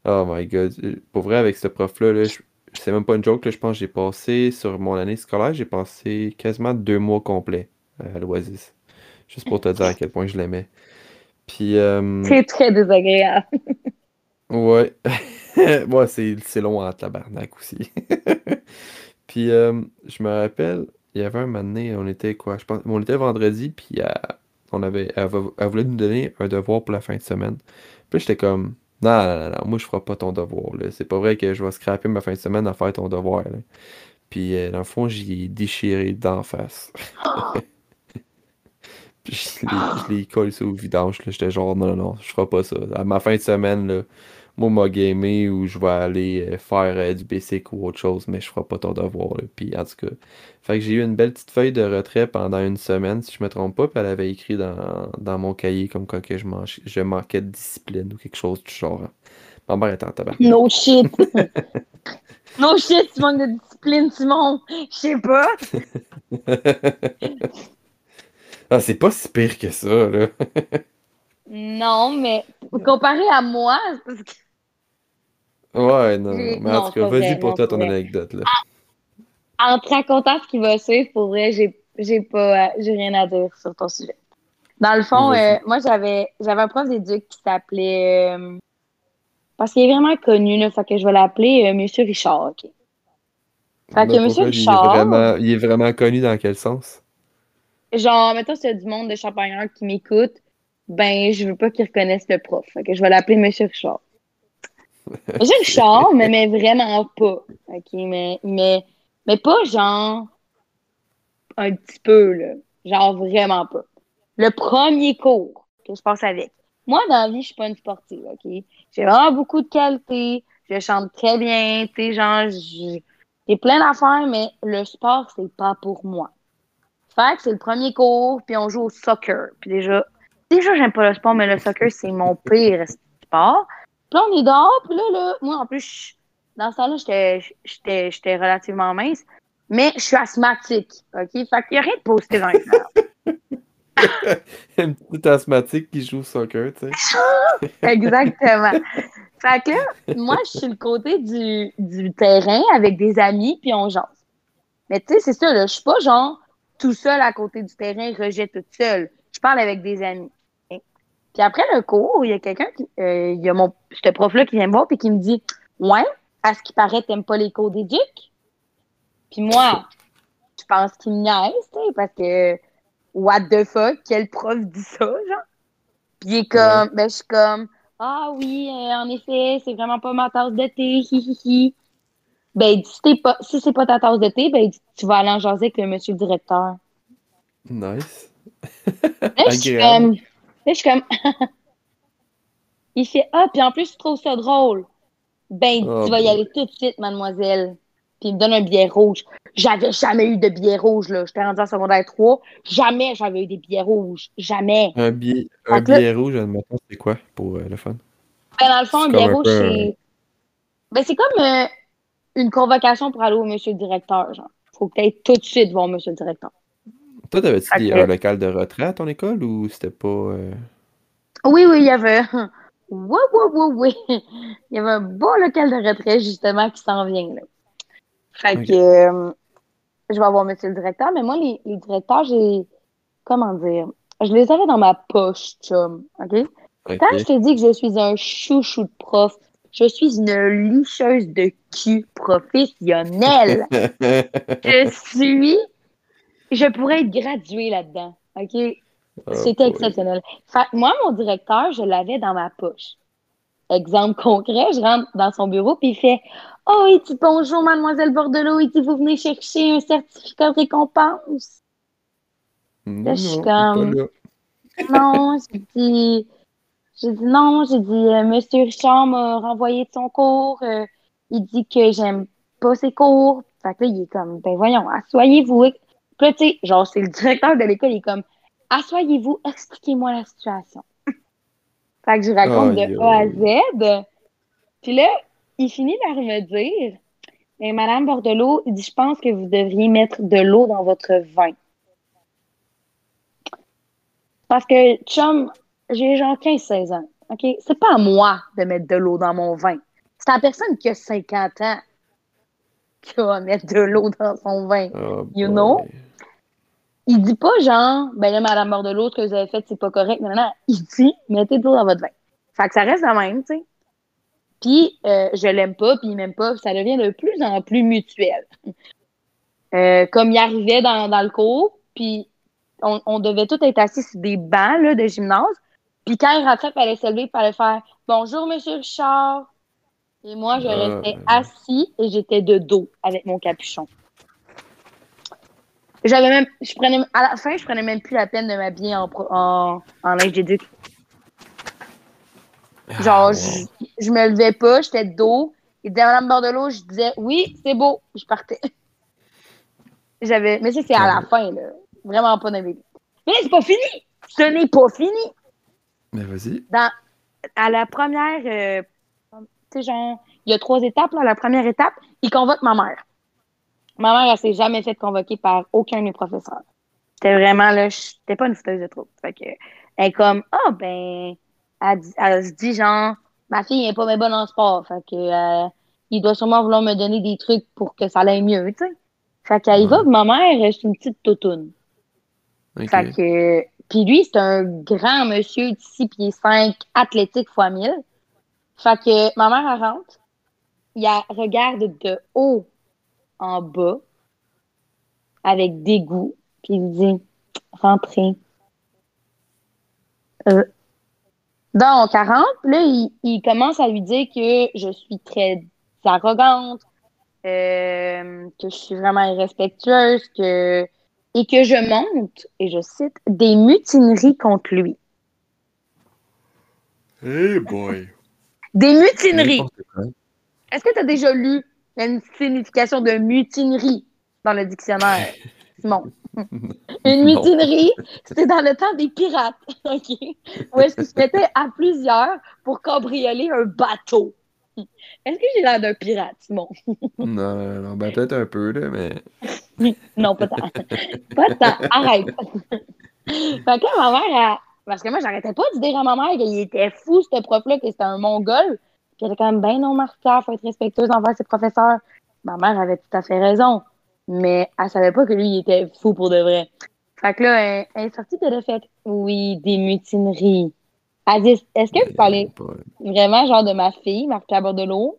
Speaker 1: Oh my god. Pour vrai, avec ce prof-là, là, je- c'est même pas une joke, là, je pense que j'ai passé, sur mon année scolaire, j'ai passé quasiment deux mois complets euh, à l'Oasis. Juste pour te dire à quel point je l'aimais. Puis, euh,
Speaker 2: C'est très désagréable.
Speaker 1: Ouais. Moi, c'est c'est long en tabarnak aussi. Puis, euh, je me rappelle, il y avait un moment donné, on était quoi? Je pense, on était vendredi, puis euh, on avait, elle, va- elle voulait nous donner un devoir pour la fin de semaine. Puis j'étais comme, non, non, non, non, moi, je ferai pas ton devoir, là. C'est pas vrai que je vais scraper ma fin de semaine à faire ton devoir, là. Puis, euh, dans le fond, j'y ai déchiré d'en face. Puis je l'ai collé ça au vidange, là. J'étais genre, non, non, non, je ferai pas ça. À ma fin de semaine, là, moi, m'a gamé ou je vais aller euh, faire euh, du basic ou autre chose, mais je ferai pas ton devoir, là. Puis, en tout cas, fait que j'ai eu une belle petite feuille de retrait pendant une semaine, si je me trompe pas, puis elle avait écrit dans, dans mon cahier comme quoi que je, manquais, je manquais de discipline ou quelque chose du genre. hein. Ma mère était en tabac.
Speaker 2: No shit. no shit, tu manques de discipline, Simon. Je sais pas.
Speaker 1: Ah, c'est pas si pire que ça, là.
Speaker 2: Non, mais comparé à moi, c'est parce que
Speaker 1: Ouais, non. Mais
Speaker 2: non,
Speaker 1: en tout cas, vas-y pour
Speaker 2: non,
Speaker 1: toi ton anecdote, là.
Speaker 2: en te racontant ce qui va suivre, pour vrai, j'ai j'ai pas j'ai rien à dire sur ton sujet. Dans le fond, euh, moi j'avais j'avais un prof d'éduc qui s'appelait euh, parce qu'il est vraiment connu, là, fait que je vais l'appeler euh, Monsieur Richard, ok. Fait que Monsieur
Speaker 1: pourquoi il est
Speaker 2: Richard,
Speaker 1: vraiment, il est vraiment connu dans quel sens?
Speaker 2: genre, mettons, s'il y a du monde de Champagnard qui m'écoute, ben, je veux pas qu'ils reconnaissent le prof. Fait que je vais l'appeler Monsieur Richard. Monsieur Richard m'aimait vraiment pas. OK, mais, mais, mais pas genre un petit peu, là. Genre vraiment pas. Le premier cours que je passe avec. Moi, dans la vie, je suis pas une sportive, OK? J'ai vraiment beaucoup de qualités. Je chante très bien, tu sais, genre, j'ai j'ai plein d'affaires, mais le sport, c'est pas pour moi. Fait que c'est le premier cours, puis on joue au soccer. Puis déjà, déjà, j'aime pas le sport, mais le soccer, c'est mon pire sport. Puis là, on est dehors, puis là, là, moi, en plus, dans ce temps-là, j'étais, relativement mince, mais je suis asthmatique, OK? Fait qu'il y a rien de positif dans les.
Speaker 1: Une petite asthmatique qui joue au soccer, tu sais.
Speaker 2: Exactement. Fait que là, moi, je suis le côté du, du terrain avec des amis, puis on jase. Mais tu sais, c'est ça, là, je suis pas genre tout seul à côté du terrain, rejet toute seule. Je parle avec des amis. Puis après le cours, il y a quelqu'un qui, euh, il y a mon, ce prof-là qui vient me voir puis qui me dit, ouais, à ce qui paraît, t'aimes pas les cours d'éduc? Puis moi, je pense qu'il me niaise, tu sais, parce que, what the fuck, quel prof dit ça, genre? Puis il est comme, ben, je suis comme, ah oui, euh, en effet, c'est vraiment pas ma tasse de thé, hi, hi, hi. Ben, il dit, si, pas, si c'est pas ta tasse de thé, ben, il dit, tu vas aller en jaser avec le monsieur le directeur.
Speaker 1: Nice.
Speaker 2: Là, je suis comme, là, je suis comme, il fait, ah, puis en plus, tu trouves ça drôle. Ben,
Speaker 1: Oh,
Speaker 2: tu vas y
Speaker 1: boy.
Speaker 2: aller tout de suite, mademoiselle. Puis il me donne un billet rouge. J'avais jamais eu de billet rouge, là. J'étais rendue en secondaire 3. Jamais j'avais eu des billets rouges. Jamais.
Speaker 1: Un billet, un
Speaker 2: là-
Speaker 1: billet rouge, admettons, c'est quoi pour euh, le fun?
Speaker 2: Ben, dans le fond, un billet rouge,
Speaker 1: peu,
Speaker 2: c'est. Ben, c'est comme euh, une convocation pour aller au monsieur le directeur, genre. Faut que tu ailles tout de suite voir monsieur le directeur.
Speaker 1: Toi, t'avais-tu
Speaker 2: que-
Speaker 1: un local de retrait à ton école ou c'était pas. euh,
Speaker 2: Oui, oui, il y avait. Oui, oui, oui, oui. Il y avait un beau local de retrait, justement, qui s'en vient, là. Fait que. euh, je vais avoir monsieur le directeur, mais moi, les, les directeurs, j'ai. Comment dire? Je les avais dans ma poche, chum. OK?
Speaker 1: ok.
Speaker 2: Quand je te dis que je suis un chouchou de prof, je suis une licheuse de cul professionnelle. je suis. Je pourrais être graduée là-dedans. OK?
Speaker 1: Oh
Speaker 2: C'était exceptionnel. Fait moi, mon directeur, je l'avais dans ma poche. Exemple concret, je rentre dans son bureau puis il fait Oh, il dit bonjour, mademoiselle Bordelot, il dit vous venez chercher un certificat de récompense.
Speaker 1: Non,
Speaker 2: Là, je suis comme-. Non, j'ai dit j'ai dit non, j'ai dit euh, Monsieur Richard m'a renvoyé de son cours. euh, il dit que j'aime pas ses cours. Fait que là, il est comme ben voyons, assoyez-vous. Puis là, tu sais, genre, c'est le directeur de l'école, il est comme Assoyez-vous, expliquez-moi la situation. fait que je raconte de A à. Z. Puis là, il finit par me dire Mais Madame Bordelot, il dit Je pense que vous devriez mettre de l'eau dans votre vin. Parce que, chum, j'ai genre 15-16 ans. OK? C'est pas à moi de mettre de l'eau dans mon vin. C'est à la personne qui a 50 ans qui va mettre de l'eau dans son vin.
Speaker 1: Oh
Speaker 2: You
Speaker 1: boy.
Speaker 2: know? Il dit pas genre, ben là, Madame Bordelot, ce que vous avez fait, c'est pas correct. Non, non. Il dit, mettez de l'eau dans votre vin. Fait que ça reste la même, tu sais. Puis, euh, je l'aime pas, puis il m'aime pas. Ça devient de plus en plus mutuel. Euh, comme il arrivait dans, dans le cours, puis on, on devait tous être assis sur des bancs là, de gymnase. Puis quand il rentrait, il fallait se lever, il fallait faire « Bonjour, Monsieur Richard ». Et moi, je
Speaker 1: Ah,
Speaker 2: restais assis et j'étais de dos avec mon capuchon. J'avais même, je prenais, à la fin, je prenais même plus la peine de m'habiller en, en, en linge d'éduc. Genre,
Speaker 1: Ah,
Speaker 2: je, je me levais pas, j'étais de dos. Il disait Madame Bordelot, je disais oui, c'est beau, je partais. J'avais, mais ça, c'est à la fin, là. Vraiment pas vies. Mais c'est pas fini! Ce n'est pas fini!
Speaker 1: Mais vas-y.
Speaker 2: Dans, à la première, euh, tu sais, genre, il y a trois étapes, là. La première étape, il convoque ma mère. Ma mère, elle s'est jamais fait convoquer par aucun de mes professeurs. C'était vraiment, là, j'étais pas une fouteuse de troupe. Fait que, elle est comme, ah, ben, elle, se dit, genre, ma fille est pas bien bonne en sport. Fait que, euh, il doit sûrement vouloir me donner des trucs pour que ça aille mieux, tu sais. Fait qu'elle y va, ma mère, c'est une petite toutoune.
Speaker 1: Ok.
Speaker 2: Fait que, puis lui, c'est un grand monsieur de 6 pieds 5, athlétique fois 1000. Fait que ma mère, elle rentre, il regarde de haut en bas, avec dégoût, puis il dit Rentrez. Euh. Donc, elle rentre, là, il, il commence à lui dire que je suis très arrogante, euh, que je suis vraiment irrespectueuse, que et que je monte, et je cite, des mutineries contre lui.
Speaker 1: Hey boy.
Speaker 2: Des mutineries. Est-ce que tu as déjà lu une signification de mutinerie dans le dictionnaire, Simon? Une mutinerie, c'était dans le temps des pirates, OK? Où est-ce qu'ils se mettaient à plusieurs pour cambrioler un bateau? Est-ce que j'ai l'air d'un pirate, Simon?
Speaker 1: Non, non, non, ben peut-être un peu, là, mais.
Speaker 2: Non, pas tant. Pas tant. Arrête. fait que ma mère, elle- parce que moi, j'arrêtais pas de dire à ma mère qu'il était fou, ce prof-là, que c'était un mongol. Puis elle était comme, ben non, Martha, faut être respectueuse envers ses professeurs. Ma mère avait tout à fait raison. Mais elle savait pas que lui, il était fou pour de vrai. Fait que là, elle, elle est sortie de le fait, oui, des mutineries. Elle dit, est-ce que vous parlez
Speaker 1: Boy.
Speaker 2: vraiment genre de ma fille, Martha Bordelot,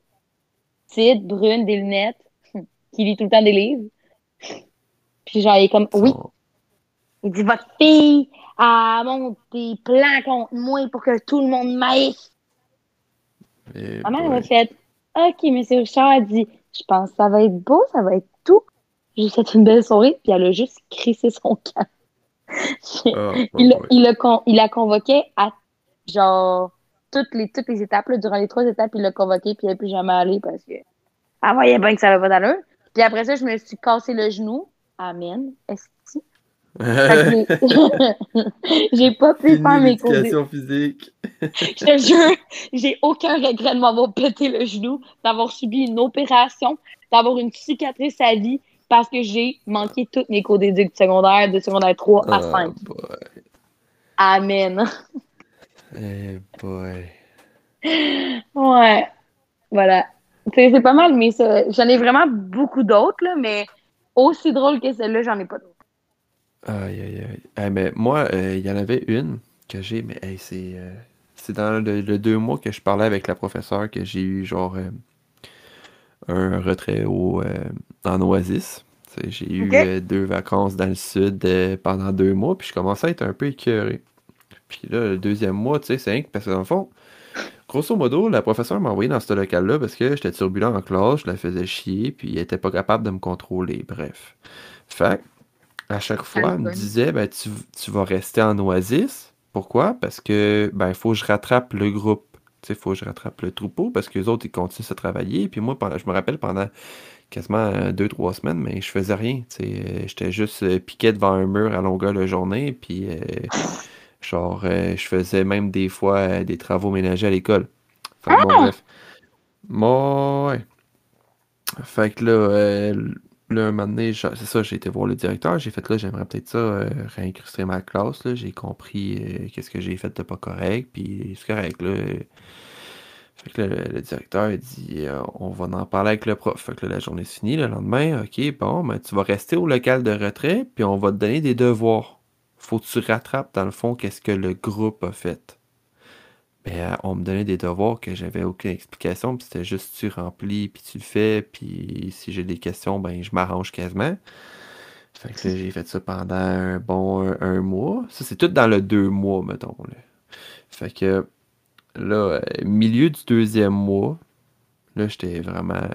Speaker 2: petite, brune, des lunettes, qui lit tout le temps des livres? Puis genre, il est comme, oui, il dit, votre fille a monte des plans contre moi pour que tout le monde m'aille.
Speaker 1: Eh
Speaker 2: Ma mère
Speaker 1: boy.
Speaker 2: m'a fait, OK, monsieur Richard a dit, je pense que ça va être beau, ça va être tout. J'ai fait une belle soirée, puis elle a juste crissé son camp.
Speaker 1: Oh,
Speaker 2: il,
Speaker 1: boy.
Speaker 2: il, a con- il a convoqué à, genre, toutes les, toutes les étapes, là, durant les trois étapes, il l'a convoqué, puis il n'est plus jamais allé parce que, elle voyait bien que ça va pas d'allure. Puis après ça, je me suis cassé le genou. Amen. Est-ce j'ai- pas pu
Speaker 1: Une
Speaker 2: faire mes cours.
Speaker 1: éducation physique.
Speaker 2: Je te jure, j'ai aucun regret de m'avoir pété le genou, d'avoir subi une opération, d'avoir une cicatrice à vie parce que j'ai manqué toutes mes cours d'éduc secondaire, de secondaire 3 à
Speaker 1: Oh
Speaker 2: 5.
Speaker 1: boy.
Speaker 2: Amen.
Speaker 1: Eh boy.
Speaker 2: Ouais. Voilà. C'est pas mal, mais j'en ai vraiment beaucoup d'autres, mais aussi drôle que celle-là, j'en ai pas d'autres.
Speaker 1: Aïe, aïe, aïe. Eh, mais moi, euh, il y en avait une que j'ai, mais hey, c'est euh, c'est dans le, le deux mois que je parlais avec la professeure que j'ai eu genre euh, un retrait au, en Oasis. J'ai eu deux vacances dans le sud pendant deux mois, puis je commençais à être un peu écœuré. Puis là, le deuxième mois, tu sais, c'est rien que parce que dans le fond, grosso modo, la professeure m'a envoyé dans ce local-là parce que j'étais turbulent en classe, je la faisais chier, puis elle était pas capable de me contrôler. Bref. Fait à chaque fois, elle me disait, ben, tu, tu vas rester en oasis. Pourquoi? Parce que, ben, faut que je rattrape le groupe. Il faut que je rattrape le troupeau parce que les autres, ils continuent à travailler. Puis moi, pendant, je me rappelle pendant quasiment euh, deux, trois semaines, mais je faisais rien. Euh, j'étais juste euh, piqué devant un mur à longueur de journée. Puis, euh, genre, euh, je faisais même des fois euh, des travaux ménagers à l'école. Que bon, bref. Moi, ouais. Fait que là, là un moment donné, c'est ça, j'ai été voir le directeur. J'ai fait là, j'aimerais peut-être ça euh, réincruster ma classe. Là. J'ai compris euh, qu'est-ce que j'ai fait de pas correct. Puis c'est correct. Là. Fait que là, le, directeur il dit on va en parler avec le prof. Fait que là, la journée est finie. Le lendemain, ok, bon, ben, tu vas rester au local de retrait, puis on va te donner des devoirs. Faut que tu rattrapes dans le fond qu'est-ce que le groupe a fait. Ben, on me donnait des devoirs que j'avais aucune explication, puis c'était juste tu remplis, puis tu le fais, puis si j'ai des questions, ben je m'arrange quasiment. Fait que j'ai fait ça pendant un bon un, mois. Ça, c'est tout dans le deux mois, mettons. Fait que là, euh, milieu du deuxième mois, là, j'étais vraiment.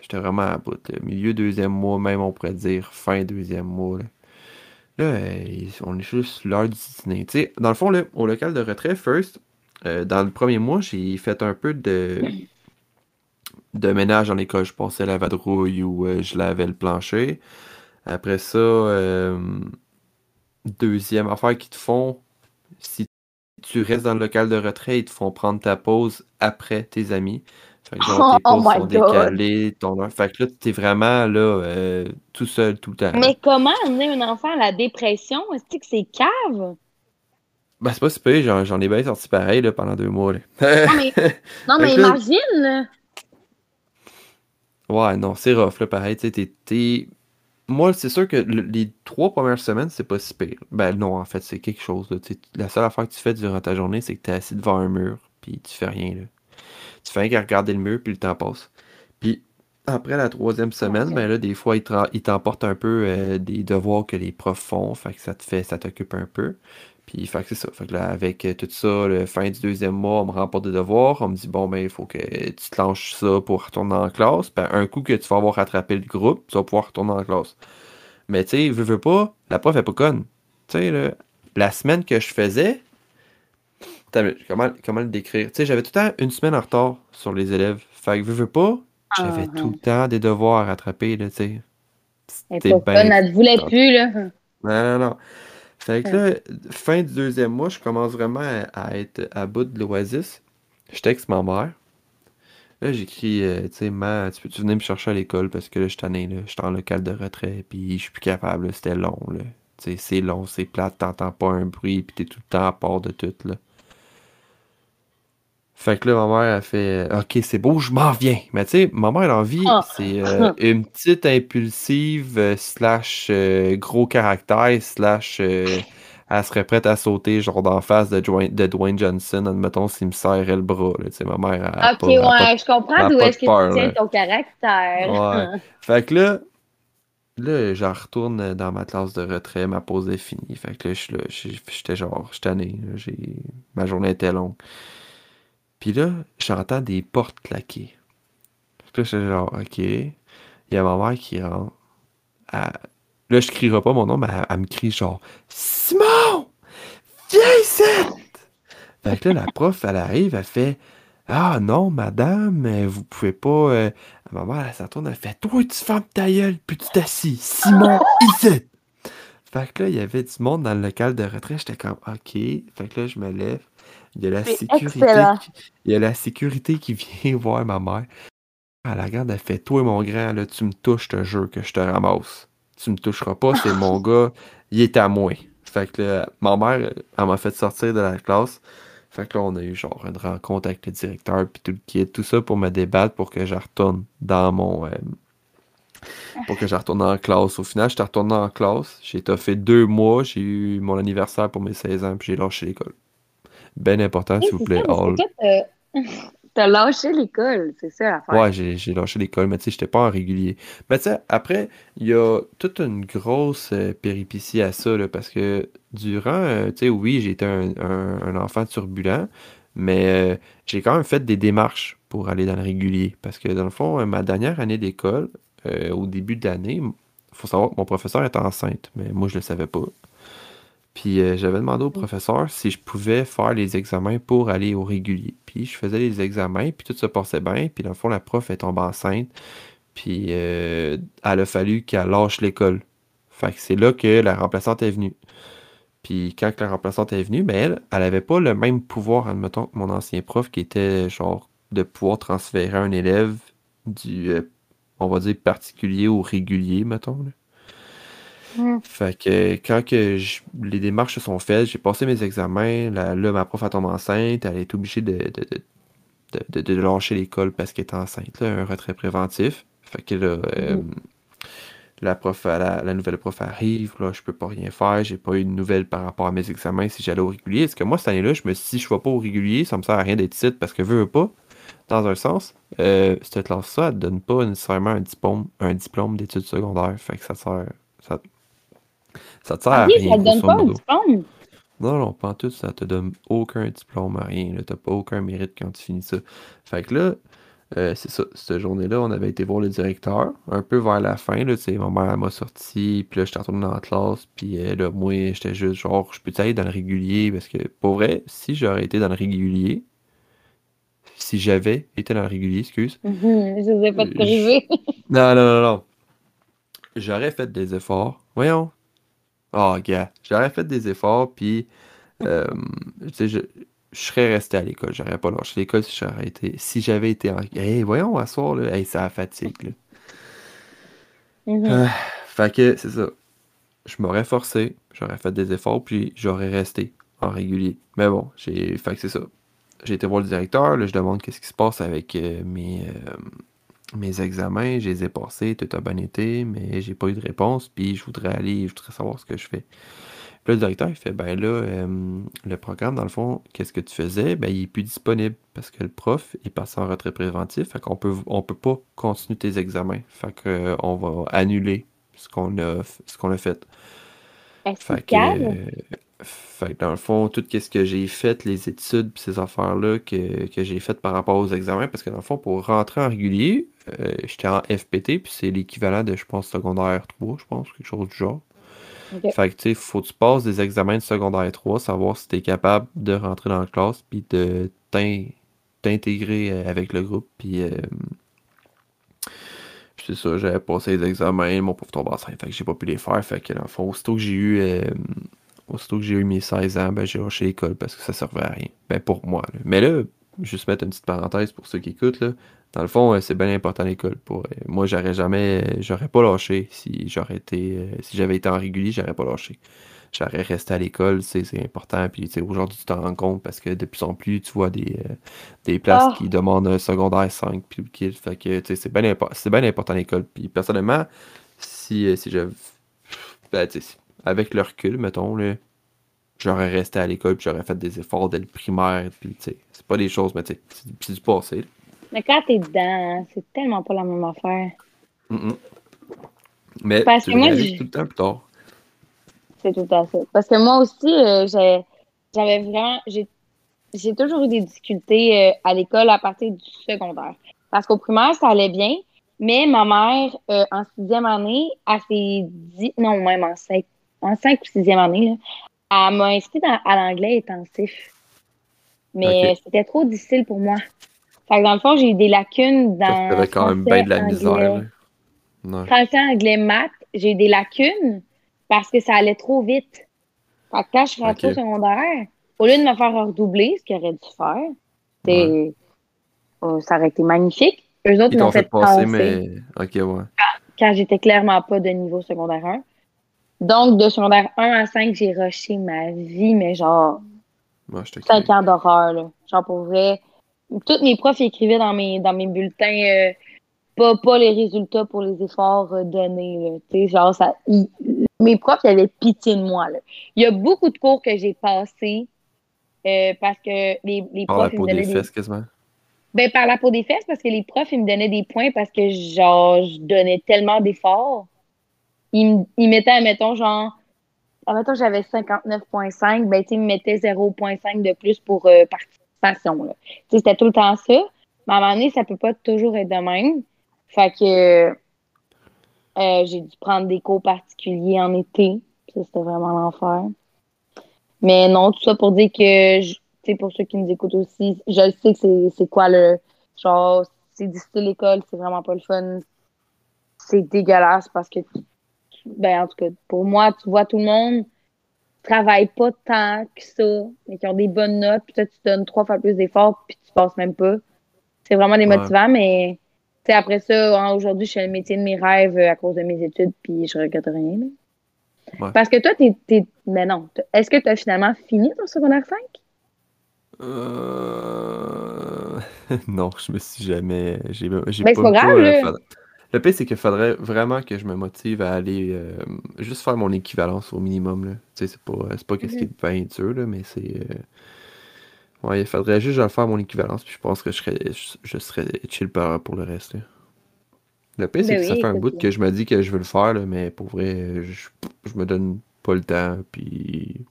Speaker 1: J'étais vraiment à bout. Milieu deuxième mois, même on pourrait dire fin deuxième mois. Là, là on est juste l'heure du dîner. dans le fond, là, au local de retrait, first, euh, dans le premier mois, j'ai fait un peu de, de ménage dans l'école. Je passais la vadrouille ou euh, je lavais le plancher. Après ça, euh, deuxième affaire qu'ils te font, si tu restes dans le local de retrait, ils te font prendre ta pause après tes amis. Fait que genre, tes oh pauses sont décalées, ton Fait que là, t'es vraiment là, tout seul tout le temps.
Speaker 2: Mais comment amener un enfant à la dépression? Est-ce que c'est cave?
Speaker 1: Ben, c'est pas si peu, j'en ai bien sorti pareil là, pendant deux mois. Là.
Speaker 2: non, mais, non, mais imagine!
Speaker 1: Ouais, non, c'est rough, là, pareil. Tu sais, Moi, c'est sûr que les trois premières semaines, c'est pas si pire. Ben non, en fait, c'est quelque chose. Là. La seule affaire que tu fais durant ta journée, c'est que tu es assis devant un mur, puis tu fais rien. Là. Tu fais rien qu'à regarder le mur, puis le temps passe. Puis après la troisième semaine, ben là, des fois, ils t'emportent un peu euh, des devoirs que les profs font, fait que ça te fait, ça t'occupe un peu. Puis, fait que c'est ça. Fait que là, avec euh, tout ça, le fin du deuxième mois, on me remporte des devoirs. On me dit, bon, ben, il faut que tu te lances ça pour retourner en classe. Ben, un coup que tu vas avoir rattrapé le groupe, tu vas pouvoir retourner en classe. Mais, tu sais, veux, veux pas, la prof est pas conne. Tu sais, la semaine que je faisais, comment, comment le décrire? Tu sais, j'avais tout le temps une semaine en retard sur les élèves. Fait que, veux, veux pas, j'avais tout le temps des devoirs à rattraper, là, tu sais.
Speaker 2: C'était elle voulait plus, là.
Speaker 1: Non, non, non. Fait que là, fin du deuxième mois, je commence vraiment à, être à bout de l'oasis. Je texte ma mère. Là, j'écris, euh, tu sais, ma, tu peux-tu venir me chercher à l'école parce que là, je suis tanné, là. Je suis en local de retrait, puis je suis plus capable, C'était long, là. Tu sais, c'est long, c'est plate, t'entends pas un bruit, puis t'es tout le temps à part de tout, là. Fait que là, ma mère a fait Ok, c'est beau, je m'en viens. Mais tu sais, ma mère, envie, ah. c'est euh, une petite impulsive, euh, slash euh, gros caractère, slash elle serait prête à sauter, genre d'en face de Dwayne, de Dwayne Johnson, admettons, s'il me serrait le bras. Tu sais, ma mère.
Speaker 2: A, ok, ouais, je comprends d'où est-ce que tu tiens ton caractère.
Speaker 1: Ouais. fait que là, là, j'en retourne dans ma classe de retrait, ma pause est finie. Fait que là, j'étais genre, j'étais tanné. Ma journée était longue. Puis là, j'entends des portes claquer. Puis là, genre, OK. Il y a ma mère qui rentre. Là, je crierai pas mon nom, mais elle, me crie genre, Simon! Viens ici! Fait que là, la prof, elle arrive, elle fait, Ah non, madame, vous pouvez pas. Euh... Ma mère, elle s'en tourne, elle fait, Toi, tu fermes ta gueule, puis tu t'assis. Simon, ici! Fait que là, il y avait du monde dans le local de retraite. J'étais comme, OK. Fait que là, je me lève. Il y a la sécurité. Qui, il y a la sécurité qui vient voir ma mère. Elle regarde, elle fait Toi, mon grand, là, tu me touches, je te jure que je te ramasse. Tu me toucheras pas, c'est mon gars, il est à moi. Fait que là, ma mère, elle m'a fait sortir de la classe. Fait que là, on a eu genre une rencontre avec le directeur, puis tout le kit, tout ça pour me débattre pour que je retourne dans mon. Euh, pour que je retourne en classe. Au final, j'étais retourné en classe. J'ai fait deux mois. J'ai eu mon anniversaire pour mes 16 ans, puis j'ai lâché l'école. Ben important, s'il vous plaît.
Speaker 2: T'as lâché l'école, c'est ça l'affaire.
Speaker 1: Ouais, j'ai lâché l'école, mais tu sais, j'étais pas en régulier. Mais tu sais, après, il y a toute une grosse euh, péripétie à ça, là, parce que durant, euh, tu sais, oui, j'ai été un, enfant turbulent, mais euh, j'ai quand même fait des démarches pour aller dans le régulier. Parce que dans le fond, ma dernière année d'école, au début de l'année, il faut savoir que mon professeur était enceinte, mais moi, je le savais pas. Puis euh, j'avais demandé au professeur si je pouvais faire les examens pour aller au régulier. Puis je faisais les examens, puis tout se passait bien. Puis dans le fond, la prof est tombée enceinte. Puis euh, elle a fallu qu'elle lâche l'école. Fait que c'est là que la remplaçante est venue. Puis quand la remplaçante est venue, ben elle, elle avait pas le même pouvoir, admettons, que mon ancien prof qui était genre de pouvoir transférer un élève du, euh, on va dire, particulier au régulier, mettons.
Speaker 2: Mm.
Speaker 1: Fait que quand que je- les démarches se sont faites, j'ai passé mes examens, là, là, ma prof elle tombe enceinte, elle est obligée de, de, de, de, de- lâcher l'école parce qu'elle est enceinte, là, un retrait préventif. Fait que là, euh, la prof, la, la nouvelle prof arrive, là, je peux pas rien faire, j'ai pas eu de nouvelles par rapport à mes examens si j'allais au régulier. Est-ce que moi, cette année-là, je me suis dit, si je vais pas au régulier, ça me sert à rien d'être ici parce que veux, veux pas, dans un sens, euh, cette classe-là, elle te donne pas nécessairement un diplôme, un diplôme d'études secondaires. Fait que ça sert, ça, ça te sert à rien,
Speaker 2: ça te donne pas un diplôme.
Speaker 1: Non, non, pas en tout, ça te donne aucun diplôme, rien. T'as pas aucun mérite quand tu finis ça. Fait que là, euh, c'est ça, cette journée-là, on avait été voir le directeur, un peu vers la fin, là, tu sais, ma mère m'a sorti, puis là, j'étais retourné dans la classe, puis euh, là, moi, j'étais juste genre, je peux aller dans le régulier, parce que, pour vrai, si j'aurais été dans le régulier, si j'avais été dans le régulier, excuse,
Speaker 2: Je ne pas te
Speaker 1: Euh,
Speaker 2: priver.
Speaker 1: non, non, non, non. J'aurais fait des efforts. Voyons. Oh, gars. J'aurais fait des efforts, puis, euh, je, je serais resté à l'école. J'aurais pas lâché l'école si j'aurais été, si j'avais été en. Hey, voyons, à soir, là. Hey, ça a fatigue, là.
Speaker 2: Mhm.
Speaker 1: Ah, fait que, c'est ça. Je m'aurais forcé, j'aurais fait des efforts, puis j'aurais resté en régulier. Mais bon, j'ai. Fait que c'est ça. J'ai été voir le directeur, là, je demande qu'est-ce qui se passe avec euh, mes, euh, mes examens, je les ai passés, tout a bien été, mais j'ai pas eu de réponse, puis je voudrais aller, je voudrais savoir ce que je fais. Puis là, le directeur, il fait, ben là, euh, le programme, dans le fond, qu'est-ce que tu faisais? Ben, il est plus disponible, parce que le prof est passé en retrait préventif, fait qu'on peut, on peut pas continuer tes examens. Fait que, euh, va annuler ce qu'on a, ce qu'on a fait.
Speaker 2: Est-ce
Speaker 1: Fait que, euh, fait que dans le fond, tout ce que j'ai fait, les études, pis ces affaires-là que, que j'ai faites par rapport aux examens, parce que dans le fond, pour rentrer en régulier, euh, j'étais en FPT, puis c'est l'équivalent de, je pense, secondaire 3, je pense, quelque chose du genre. Fait que, tu sais, faut que tu passes des examens de secondaire 3, savoir si tu es capable de rentrer dans la classe, puis de t'in- t'intégrer euh, avec le groupe, puis euh, c'est ça, j'avais passé les examens, mon pauvre tombe enceinte, fait que j'ai pas pu les faire, fait que dans le fond, aussitôt que j'ai eu, euh, aussitôt que j'ai eu mes 16 ans, ben j'ai lâché l'école parce que ça servait à rien. Ben pour moi, là. Mais là, juste mettre une petite parenthèse pour ceux qui écoutent, là. Dans le fond, euh, c'est bien important l'école. Pour, euh, moi, j'aurais jamais, euh, j'aurais pas lâché si j'aurais été, si j'avais été en régulier, j'aurais pas lâché. J'aurais resté à l'école, c'est important. Puis aujourd'hui, tu t'en rends compte parce que de plus en plus, tu vois des, des places
Speaker 2: Ah.
Speaker 1: qui demandent un secondaire 5 puis le kit. Fait que c'est bien c'est bien important l'école. Puis personnellement, si, si j'avais. Ben, tu sais, avec le recul, mettons, là, j'aurais resté à l'école puis j'aurais fait des efforts dès le primaire. Puis tu sais, c'est pas des choses, mais tu sais, c'est du passé. là.
Speaker 2: Mais quand t'es dedans, c'est tellement pas la même affaire.
Speaker 1: Mm, mm. Mais
Speaker 2: Parce
Speaker 1: tu
Speaker 2: que moi,
Speaker 1: tout le temps plus tard.
Speaker 2: C'est tout à fait. Parce que moi aussi, euh, j'ai- j'avais vraiment. J'ai j'ai toujours eu des difficultés euh, à l'école à partir du secondaire. Parce qu'au primaire, ça allait bien, mais ma mère, euh, en sixième année, à ses dix. Non, même en cinq, en cinq ou sixième année, là, elle m'a inscrit dans- à l'anglais intensif. Mais c'était trop difficile pour moi. Fait que dans le fond, j'ai eu des lacunes dans.
Speaker 1: T'avais quand même bien de la
Speaker 2: anglais.
Speaker 1: misère. Ouais.
Speaker 2: Français, anglais, maths, j'ai eu des lacunes parce que ça allait trop vite. Fait que quand je suis rentrée au secondaire, au lieu de me faire redoubler, ce qu'il aurait dû faire, euh, ça aurait été magnifique. Eux autres
Speaker 1: Ils
Speaker 2: m'ont fait,
Speaker 1: fait passer,
Speaker 2: passer
Speaker 1: mais. Ok, ouais.
Speaker 2: quand j'étais clairement pas de niveau secondaire 1. Donc, de secondaire 1 à 5, j'ai rushé ma vie, mais genre,
Speaker 1: Moi, je te
Speaker 2: 5 ans d'horreur, là. Genre, pour vrai. Tous mes profs écrivaient dans mes, dans mes bulletins, euh, pas, pas les résultats pour les efforts euh, donnés, là. Tu sais, genre, ça, mes profs, ils avaient pitié de moi, là. Il y a beaucoup de cours que j'ai passés, euh, parce que les, les
Speaker 1: Par la
Speaker 2: profs, ils me
Speaker 1: peau des
Speaker 2: donnaient des,
Speaker 1: fesses, quasiment?
Speaker 2: ben, par la peau des fesses, parce que les profs, ils me donnaient des points parce que, genre, je donnais tellement d'efforts. Ils, me- ils mettaient, admettons, genre, admettons, j'avais 59,5, ben, ils me mettaient 0,5 de plus pour euh, participation, là. Tu sais, c'était tout le temps ça. Mais à un moment donné, ça peut pas toujours être de même. Fait que, euh, j'ai dû prendre des cours particuliers en été. Ça, c'était vraiment l'enfer. Mais non, tout ça pour dire que, tu sais, pour ceux qui nous écoutent aussi, je sais que c'est, quoi le, genre, c'est difficile l'école, c'est vraiment pas le fun. C'est dégueulasse parce que, ben, en tout cas, pour moi, tu vois tout le monde travaille pas tant que ça, mais qui ont des bonnes notes, puis toi, tu donnes trois fois plus d'efforts, puis tu passes même pas. C'est vraiment
Speaker 1: Ouais.
Speaker 2: démotivant, mais tu sais, après ça, hein, aujourd'hui, je fais le métier de mes rêves euh, à cause de mes études, puis je regrette rien.
Speaker 1: Ouais.
Speaker 2: Parce que toi, t'es, t'es... Mais non. t- Est-ce que tu as finalement fini ton secondaire 5?
Speaker 1: Euh... Non, je me suis jamais. J'ai
Speaker 2: Ben, c'est pas grave,
Speaker 1: euh,
Speaker 2: là.
Speaker 1: Le pire, c'est qu'il faudrait vraiment que je me motive à aller euh, juste faire mon équivalence au minimum. Là. Tu sais, c'est pas, c'est pas qu'est-ce qui est bien dur, là, mais c'est. euh, Ouais, il faudrait juste faire mon équivalence, puis je pense que je serais, je, je serais chill pour le reste. là. Le pire, c'est
Speaker 2: Ben
Speaker 1: que ça fait un bout que je me dis que je veux le faire, là, mais pour vrai, je, je me donne pas le temps, puis.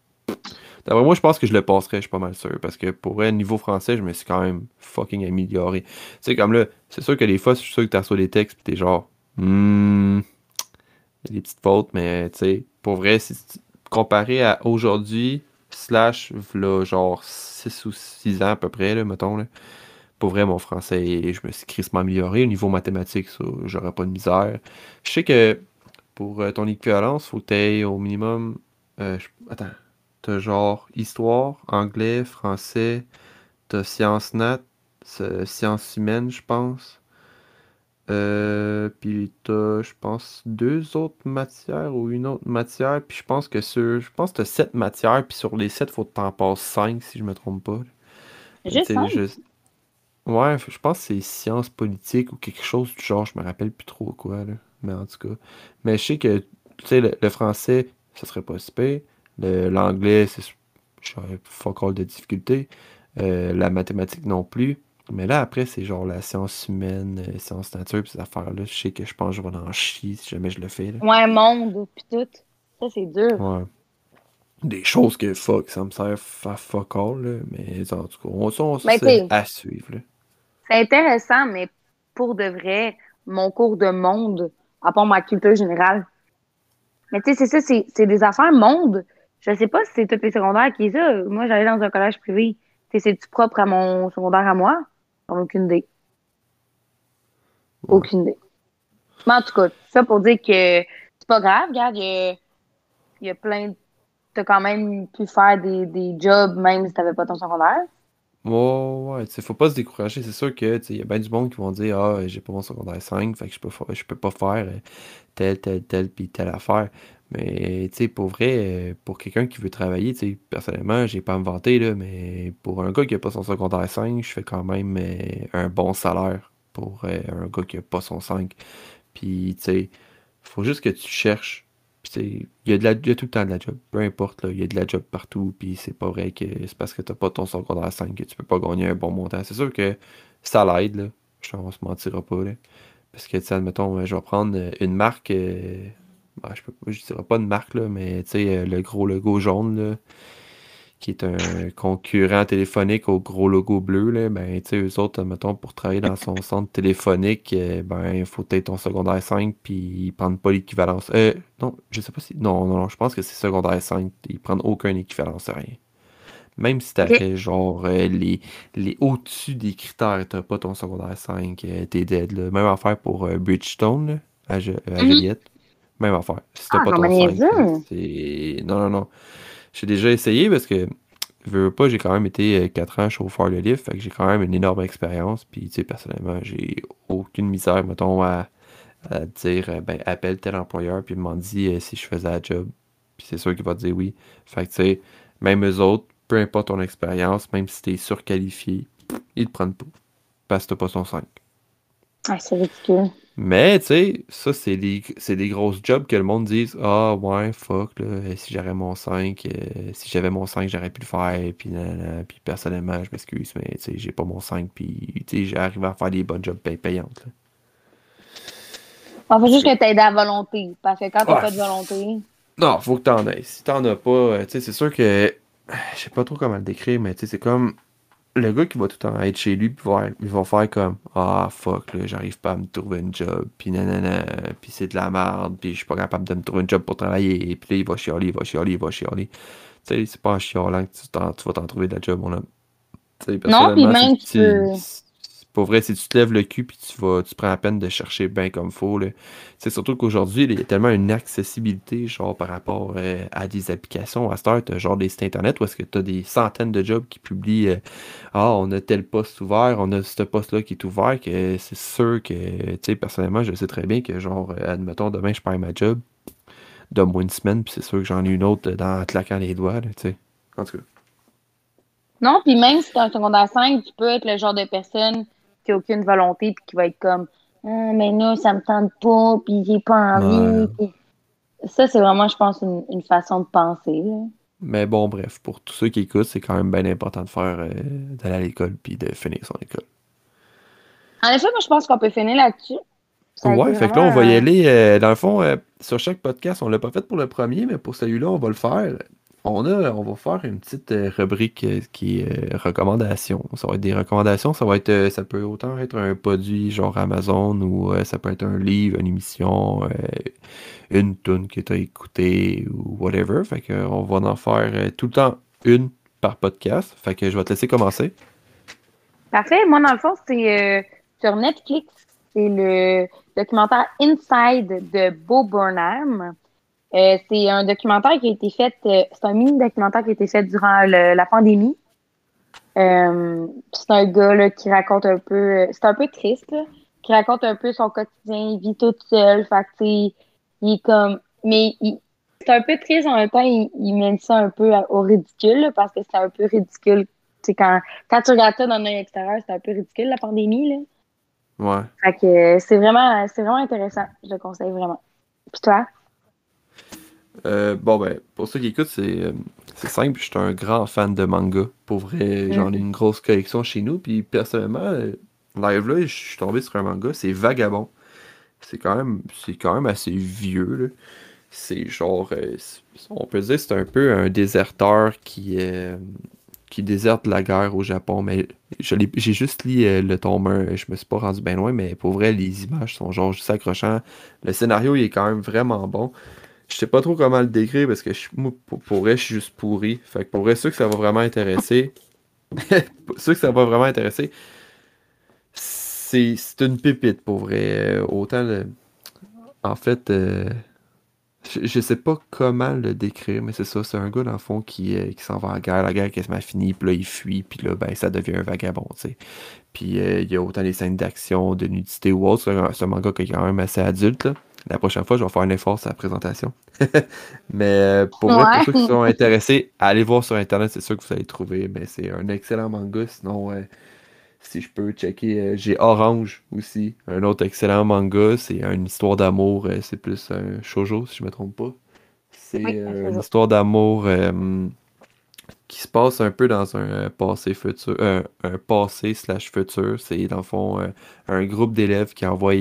Speaker 1: D'après moi, je pense que je le passerais, je suis pas mal sûr. Parce que pour vrai, niveau français, je me suis quand même fucking amélioré. Tu sais, comme là, c'est sûr que des fois, je suis sûr que tu reçois des textes, pis t'es genre, hmm, des petites fautes, mais tu sais, pour vrai, si tu- comparé à aujourd'hui, slash, là, genre 6 ou 6 ans à peu près, là, mettons, là, pour vrai, mon français, je me suis crissement amélioré. Au niveau mathématique, ça, j'aurais pas de misère. Je sais que pour euh, ton équivalence, faut que t'aies au minimum. euh, Attends. T'as genre histoire, anglais, français, t'as sciences nat, sciences humaines, je pense. Euh, puis t'as, je pense, deux autres matières ou une autre matière. Puis je pense que sur, je pense que t'as sept matières. Puis sur les sept, faut que t'en passes cinq, si je me trompe pas. là.
Speaker 2: Juste cinq?
Speaker 1: je- Ouais, je pense que c'est sciences politiques ou quelque chose du genre, je me rappelle plus trop quoi, là. Mais en tout cas. Mais je sais que, tu sais, le, le français, ça serait pas si pire. L'anglais, c'est j'aurais fuck all de difficulté. Euh, la mathématique non plus. Mais là, après, c'est genre la science humaine, euh, sciences nature, pis ces affaires-là. Je sais que je pense que je vais en chier si jamais je le fais, là.
Speaker 2: Ouais, monde, puis tout. Ça, c'est dur.
Speaker 1: Ouais. Des choses que fuck, ça me sert à fuck all, là. Mais en tout cas, on, on,
Speaker 2: Ben,
Speaker 1: à suivre.
Speaker 2: C'est intéressant, mais pour de vrai, mon cours de monde, à part ma culture générale. Mais tu sais, c'est ça, c'est des affaires monde. Je sais pas si c'est tous les secondaires qui est ça. Moi, j'allais dans un collège privé. C'est-tu propre à mon secondaire à moi? J'en ai aucune idée.
Speaker 1: Ouais.
Speaker 2: Aucune idée. Mais en tout cas, ça pour dire que c'est pas grave, regarde, il y a, il y a plein de... T'as quand même pu faire des, des jobs même si t'avais pas ton secondaire.
Speaker 1: Ouais, ouais, tu faut pas se décourager. C'est sûr que, il y a bien du monde qui vont dire, ah, j'ai pas mon secondaire 5, fait que je peux, je peux pas faire euh, telle, telle, telle, puis telle affaire. Mais, tu sais, pour vrai, euh, pour quelqu'un qui veut travailler, tu sais, personnellement, j'ai pas à me vanter, là, mais pour un gars qui a pas son secondaire 5, je fais quand même euh, un bon salaire pour euh, un gars qui a pas son 5. Puis, tu sais, faut juste que tu cherches. Puis, il y a y a tout le temps de la job. Peu importe, il y a de la job partout. Puis, c'est pas vrai que c'est parce que t'as pas ton secondaire 5 que tu peux pas gagner un bon montant. C'est sûr que ça l'aide, là. Je- On se mentira pas, là. Parce que, tu admettons, je vais prendre une marque. Ben, je je dirais pas une marque, là, mais, euh, le gros logo jaune, là qui est un concurrent téléphonique au gros logo bleu, là, ben, tu sais, eux autres, mettons, pour travailler dans son centre téléphonique, euh, ben, il faut être ton secondaire 5, puis ils prennent pas l'équivalence. Euh, non, je sais pas si. Non, non, non, je pense que c'est secondaire 5. Ils prennent aucun équivalence, rien. Même si t'avais genre euh, les, les au-dessus des critères, t'as pas ton secondaire 5, euh, t'es dead. Là. Même affaire pour Bridgestone, là, à,
Speaker 2: Mhm.
Speaker 1: Joliette. Même affaire. Si t'as
Speaker 2: Ah,
Speaker 1: pas ton
Speaker 2: vraiment
Speaker 1: 5,
Speaker 2: niaiseux.
Speaker 1: là, c'est. Non, non, non. J'ai déjà essayé parce que, veux, veux pas, j'ai quand même été 4 ans chauffeur de lift, fait que j'ai quand même une énorme expérience. Puis, tu sais, personnellement, j'ai aucune misère, mettons, à, à dire, euh, ben, appelle tel employeur, puis il m'a dit euh, si je faisais la job. Puis c'est sûr qu'il va te dire oui. Fait que, tu sais, même eux autres, peu importe ton expérience, même si t'es surqualifié, ils te prennent pas. Parce que t'as pas son 5.
Speaker 2: Ah, c'est ridicule.
Speaker 1: Mais, tu sais, ça, c'est des, des grosses jobs que le monde dise Ah, ouais, fuck, là, euh, si j'avais mon 5, euh, si j'avais mon 5, j'aurais pu le faire. Puis, puis personnellement, je m'excuse, mais, tu sais, j'ai pas mon 5. Puis, tu sais, j'arrive à faire des bonnes jobs pay- payantes. là.
Speaker 2: Il faut juste que t'aides à la volonté. Parce que quand t'as
Speaker 1: Ouais.
Speaker 2: pas de volonté.
Speaker 1: Non, faut que t'en aies. Si t'en as pas, euh, tu sais, c'est sûr que. Je sais pas trop comment le décrire, mais tu sais, c'est comme. Le gars qui va tout le temps être chez lui, puis va, il va faire comme Ah fuck, là, j'arrive pas à me trouver une job, puis nanana, puis c'est de la merde, puis je suis pas capable de me trouver une job pour travailler, puis là, il va chialer, il va chialer, il va chialer. Tu sais, c'est pas en chialant que tu, vas t'en trouver de la job, mon homme.
Speaker 2: Non, puis même peux-
Speaker 1: pour vrai, si tu te lèves le cul puis tu vas, tu prends la peine de chercher bien comme faut, c'est surtout qu'aujourd'hui, il y a tellement une accessibilité, genre, par rapport euh, à des applications. À cette heure, genre des sites internet où est-ce que tu as des centaines de jobs qui publient euh, Ah, on a tel poste ouvert, on a ce poste-là qui est ouvert, que c'est sûr que, tu sais, personnellement, je sais très bien que, genre, euh, admettons, demain, je perds ma job, donne-moi une semaine, puis c'est sûr que j'en ai une autre dans claquant les doigts, tu sais. En tout cas.
Speaker 2: Non, puis même si tu es en secondaire 5, tu peux être le genre de personne qui n'a aucune volonté puis qui va être comme ah, mais non, ça me tente pas, puis j'ai pas envie. Ça, c'est vraiment, je pense, une, façon de penser.
Speaker 1: Mais bon, bref, pour tous ceux qui écoutent, c'est quand même bien important de faire euh, d'aller à l'école puis de finir son école.
Speaker 2: En effet, moi, je pense qu'on peut finir là-dessus.
Speaker 1: Ouais, fait que là, on va y aller. Euh, dans le fond, euh, sur chaque podcast, on l'a pas fait pour le premier, mais pour celui-là, on va le faire. On, a, on va faire une petite euh, rubrique euh, qui est euh, recommandations. Ça va être des recommandations. Ça va être ça peut autant être un produit genre Amazon ou ça peut être un livre, une émission, une tune que tu as écoutée ou whatever. Fait qu'on va en faire tout le temps une par podcast. Fait que je vais te laisser commencer.
Speaker 2: Parfait. Moi, dans le fond, c'est sur Netflix. C'est le documentaire Inside de Bo Burnham. Euh, c'est un documentaire qui a été fait, euh, c'est un mini-documentaire qui a été fait durant la pandémie. Euh, c'est un gars qui raconte un peu, c'est un peu triste, qui raconte un peu son quotidien, il vit tout seul, fait que, il est comme, mais c'est un peu triste en même temps, il, mène ça un peu au ridicule, parce que c'est un peu ridicule. quand, quand tu regardes ça dans un extérieur, c'est un peu ridicule, la pandémie, là.
Speaker 1: Ouais.
Speaker 2: Fait que c'est vraiment, c'est vraiment intéressant. Je le conseille vraiment. Puis toi?
Speaker 1: Euh, bon, ben, pour ceux qui écoutent, c'est euh, simple. Je suis un grand fan de manga. Pour vrai, j'en ai une grosse collection chez nous. Puis personnellement, euh, live là, je suis tombé sur un manga. C'est Vagabond. C'est quand même, c'est quand même assez vieux. C'est genre, on peut dire, c'est un peu un déserteur qui qui déserte la guerre au Japon. Mais j'ai juste lu le tome 1. Je me suis pas rendu bien loin, mais pour vrai, les images sont genre juste accrochants. Le scénario, il est quand même vraiment bon. Je sais pas trop comment le décrire parce que je, pour, vrai, je suis juste pourri. Fait que pour vrai, ceux que ça va vraiment intéresser, ceux que ça va vraiment intéresser, c'est une pépite pour vrai. Autant En fait, euh, je, sais pas comment le décrire, mais c'est ça. C'est un gars, dans le fond, qui, euh, qui s'en va en guerre. La guerre quasiment finie, puis là, il fuit, puis là, ben, ça devient un vagabond, tu sais. Puis euh, il y a autant des scènes d'action, de nudité ou autre. C'est un, manga qui est quand même assez adulte, là. La prochaine fois, je vais faire un effort sur la présentation. Mais euh, pour, ceux qui sont intéressés, allez voir sur Internet, c'est sûr que vous allez trouver. Mais c'est un excellent manga. Sinon, si je peux checker, euh, j'ai Orange aussi, un autre excellent manga. C'est une histoire d'amour. Euh, c'est plus un shoujo, si je me trompe pas. C'est une histoire d'amour qui se passe un peu dans un passé futur, un passé slash futur. C'est dans le fond un groupe d'élèves qui envoient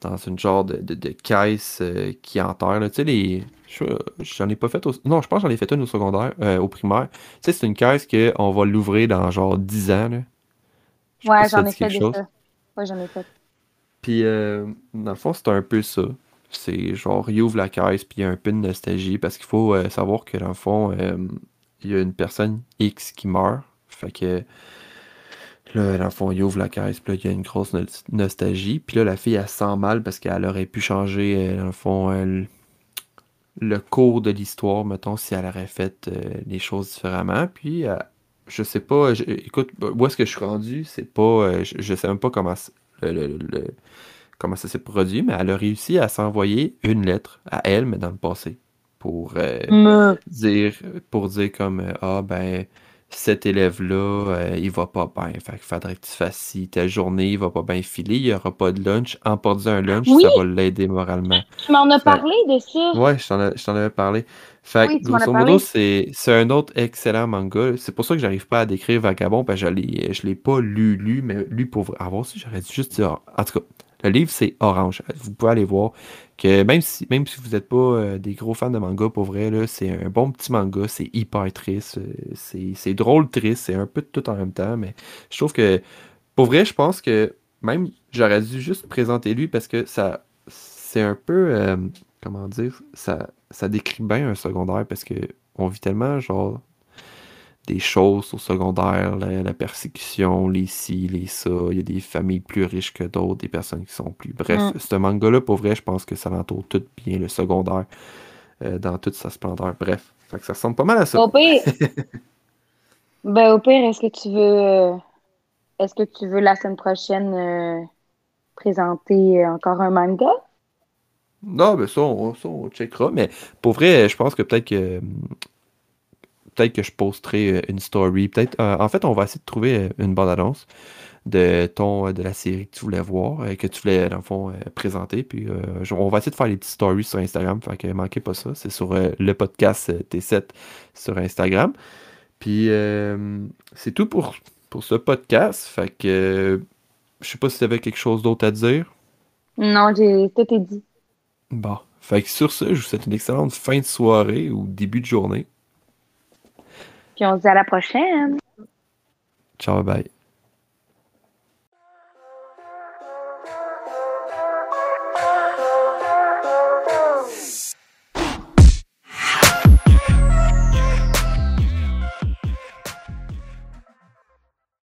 Speaker 1: dans une genre de, de, caisse euh, qui enterre. Tu sais, les. J'en ai pas fait au... Non, je pense que j'en ai fait une au secondaire, euh, au primaire. Tu sais, c'est une caisse qu'on va l'ouvrir dans genre 10 ans. Là.
Speaker 2: Ouais, j'en ai fait ça. Ouais, j'en ai fait.
Speaker 1: Puis, euh, dans le fond, c'est un peu ça. C'est genre, il ouvre la caisse, puis il y a un peu de nostalgie, parce qu'il faut savoir que, dans le fond, il y a une personne X qui meurt. Fait que Là, dans le fond, il ouvre la caisse, puis là, il y a une grosse nostalgie. Puis là, la fille, elle sent mal parce qu'elle aurait pu changer, euh, dans le fond, le cours de l'histoire, mettons, si elle aurait fait euh, les choses différemment. Puis, euh, je sais pas, écoute, où est-ce que je suis rendu? C'est pas, je, sais même pas comment, comment ça s'est produit, mais elle a réussi à s'envoyer une lettre à elle, mais dans le passé, pour dire, pour dire comme, ah, ben cet élève-là, euh, il va pas bien. Fait qu'il faudrait que tu fasses si ta journée, il va pas bien filer, il n'y aura pas de lunch. Emporter un lunch, ça va l'aider moralement.
Speaker 2: Tu m'en as parlé de ça.
Speaker 1: Ouais, je t'en avais parlé. Fait que, grosso modo, c'est un autre excellent manga. C'est pour ça que j'arrive pas à décrire Vagabond, parce que je ne l'ai pas lu, lu, mais lu pour avoir si j'aurais dû juste dire. En tout cas, le livre, c'est Orange. Vous pouvez aller voir que même si, même si vous n'êtes pas euh, des gros fans de manga, pour vrai, c'est un bon petit manga. C'est hyper triste. Euh, c'est drôle triste. C'est un peu tout en même temps. Mais je trouve que, pour vrai, je pense que même j'aurais dû juste présenter lui parce que ça c'est un peu. Euh, comment dire ça, ça décrit bien un secondaire parce que on vit tellement genre des choses au secondaire, la, persécution, les ci, les ça. Il y a des familles plus riches que d'autres, des personnes qui sont plus. Bref, mm. ce manga-là, pour vrai, je pense que ça l'entoure tout bien, le secondaire, euh, dans toute sa splendeur. Bref, ça ressemble pas mal à ça.
Speaker 2: Au pire, ben, au pire, est-ce que tu veux. Euh, est-ce que tu veux la semaine prochaine euh, présenter encore un manga?
Speaker 1: Non, ben ça on, ça, on checkera. Mais pour vrai, je pense que peut-être que peut-être que je posterai euh, une story. Peut-être. Euh, en fait, on va essayer de trouver euh, une bonne annonce de ton de la série que tu voulais voir, que tu voulais, dans le fond, présenter. Puis on va essayer de faire les petites stories sur Instagram. Fait que manquez pas ça. C'est sur le podcast T7 sur Instagram. Puis c'est tout pour, pour ce podcast. Fait que je sais pas si tu avais quelque chose d'autre à dire.
Speaker 2: Non, j'ai tout est dit.
Speaker 1: Bon. Fait que sur ce, je vous souhaite une excellente fin de soirée ou début de journée.
Speaker 2: Puis on se dit à la prochaine.
Speaker 1: Ciao, bye.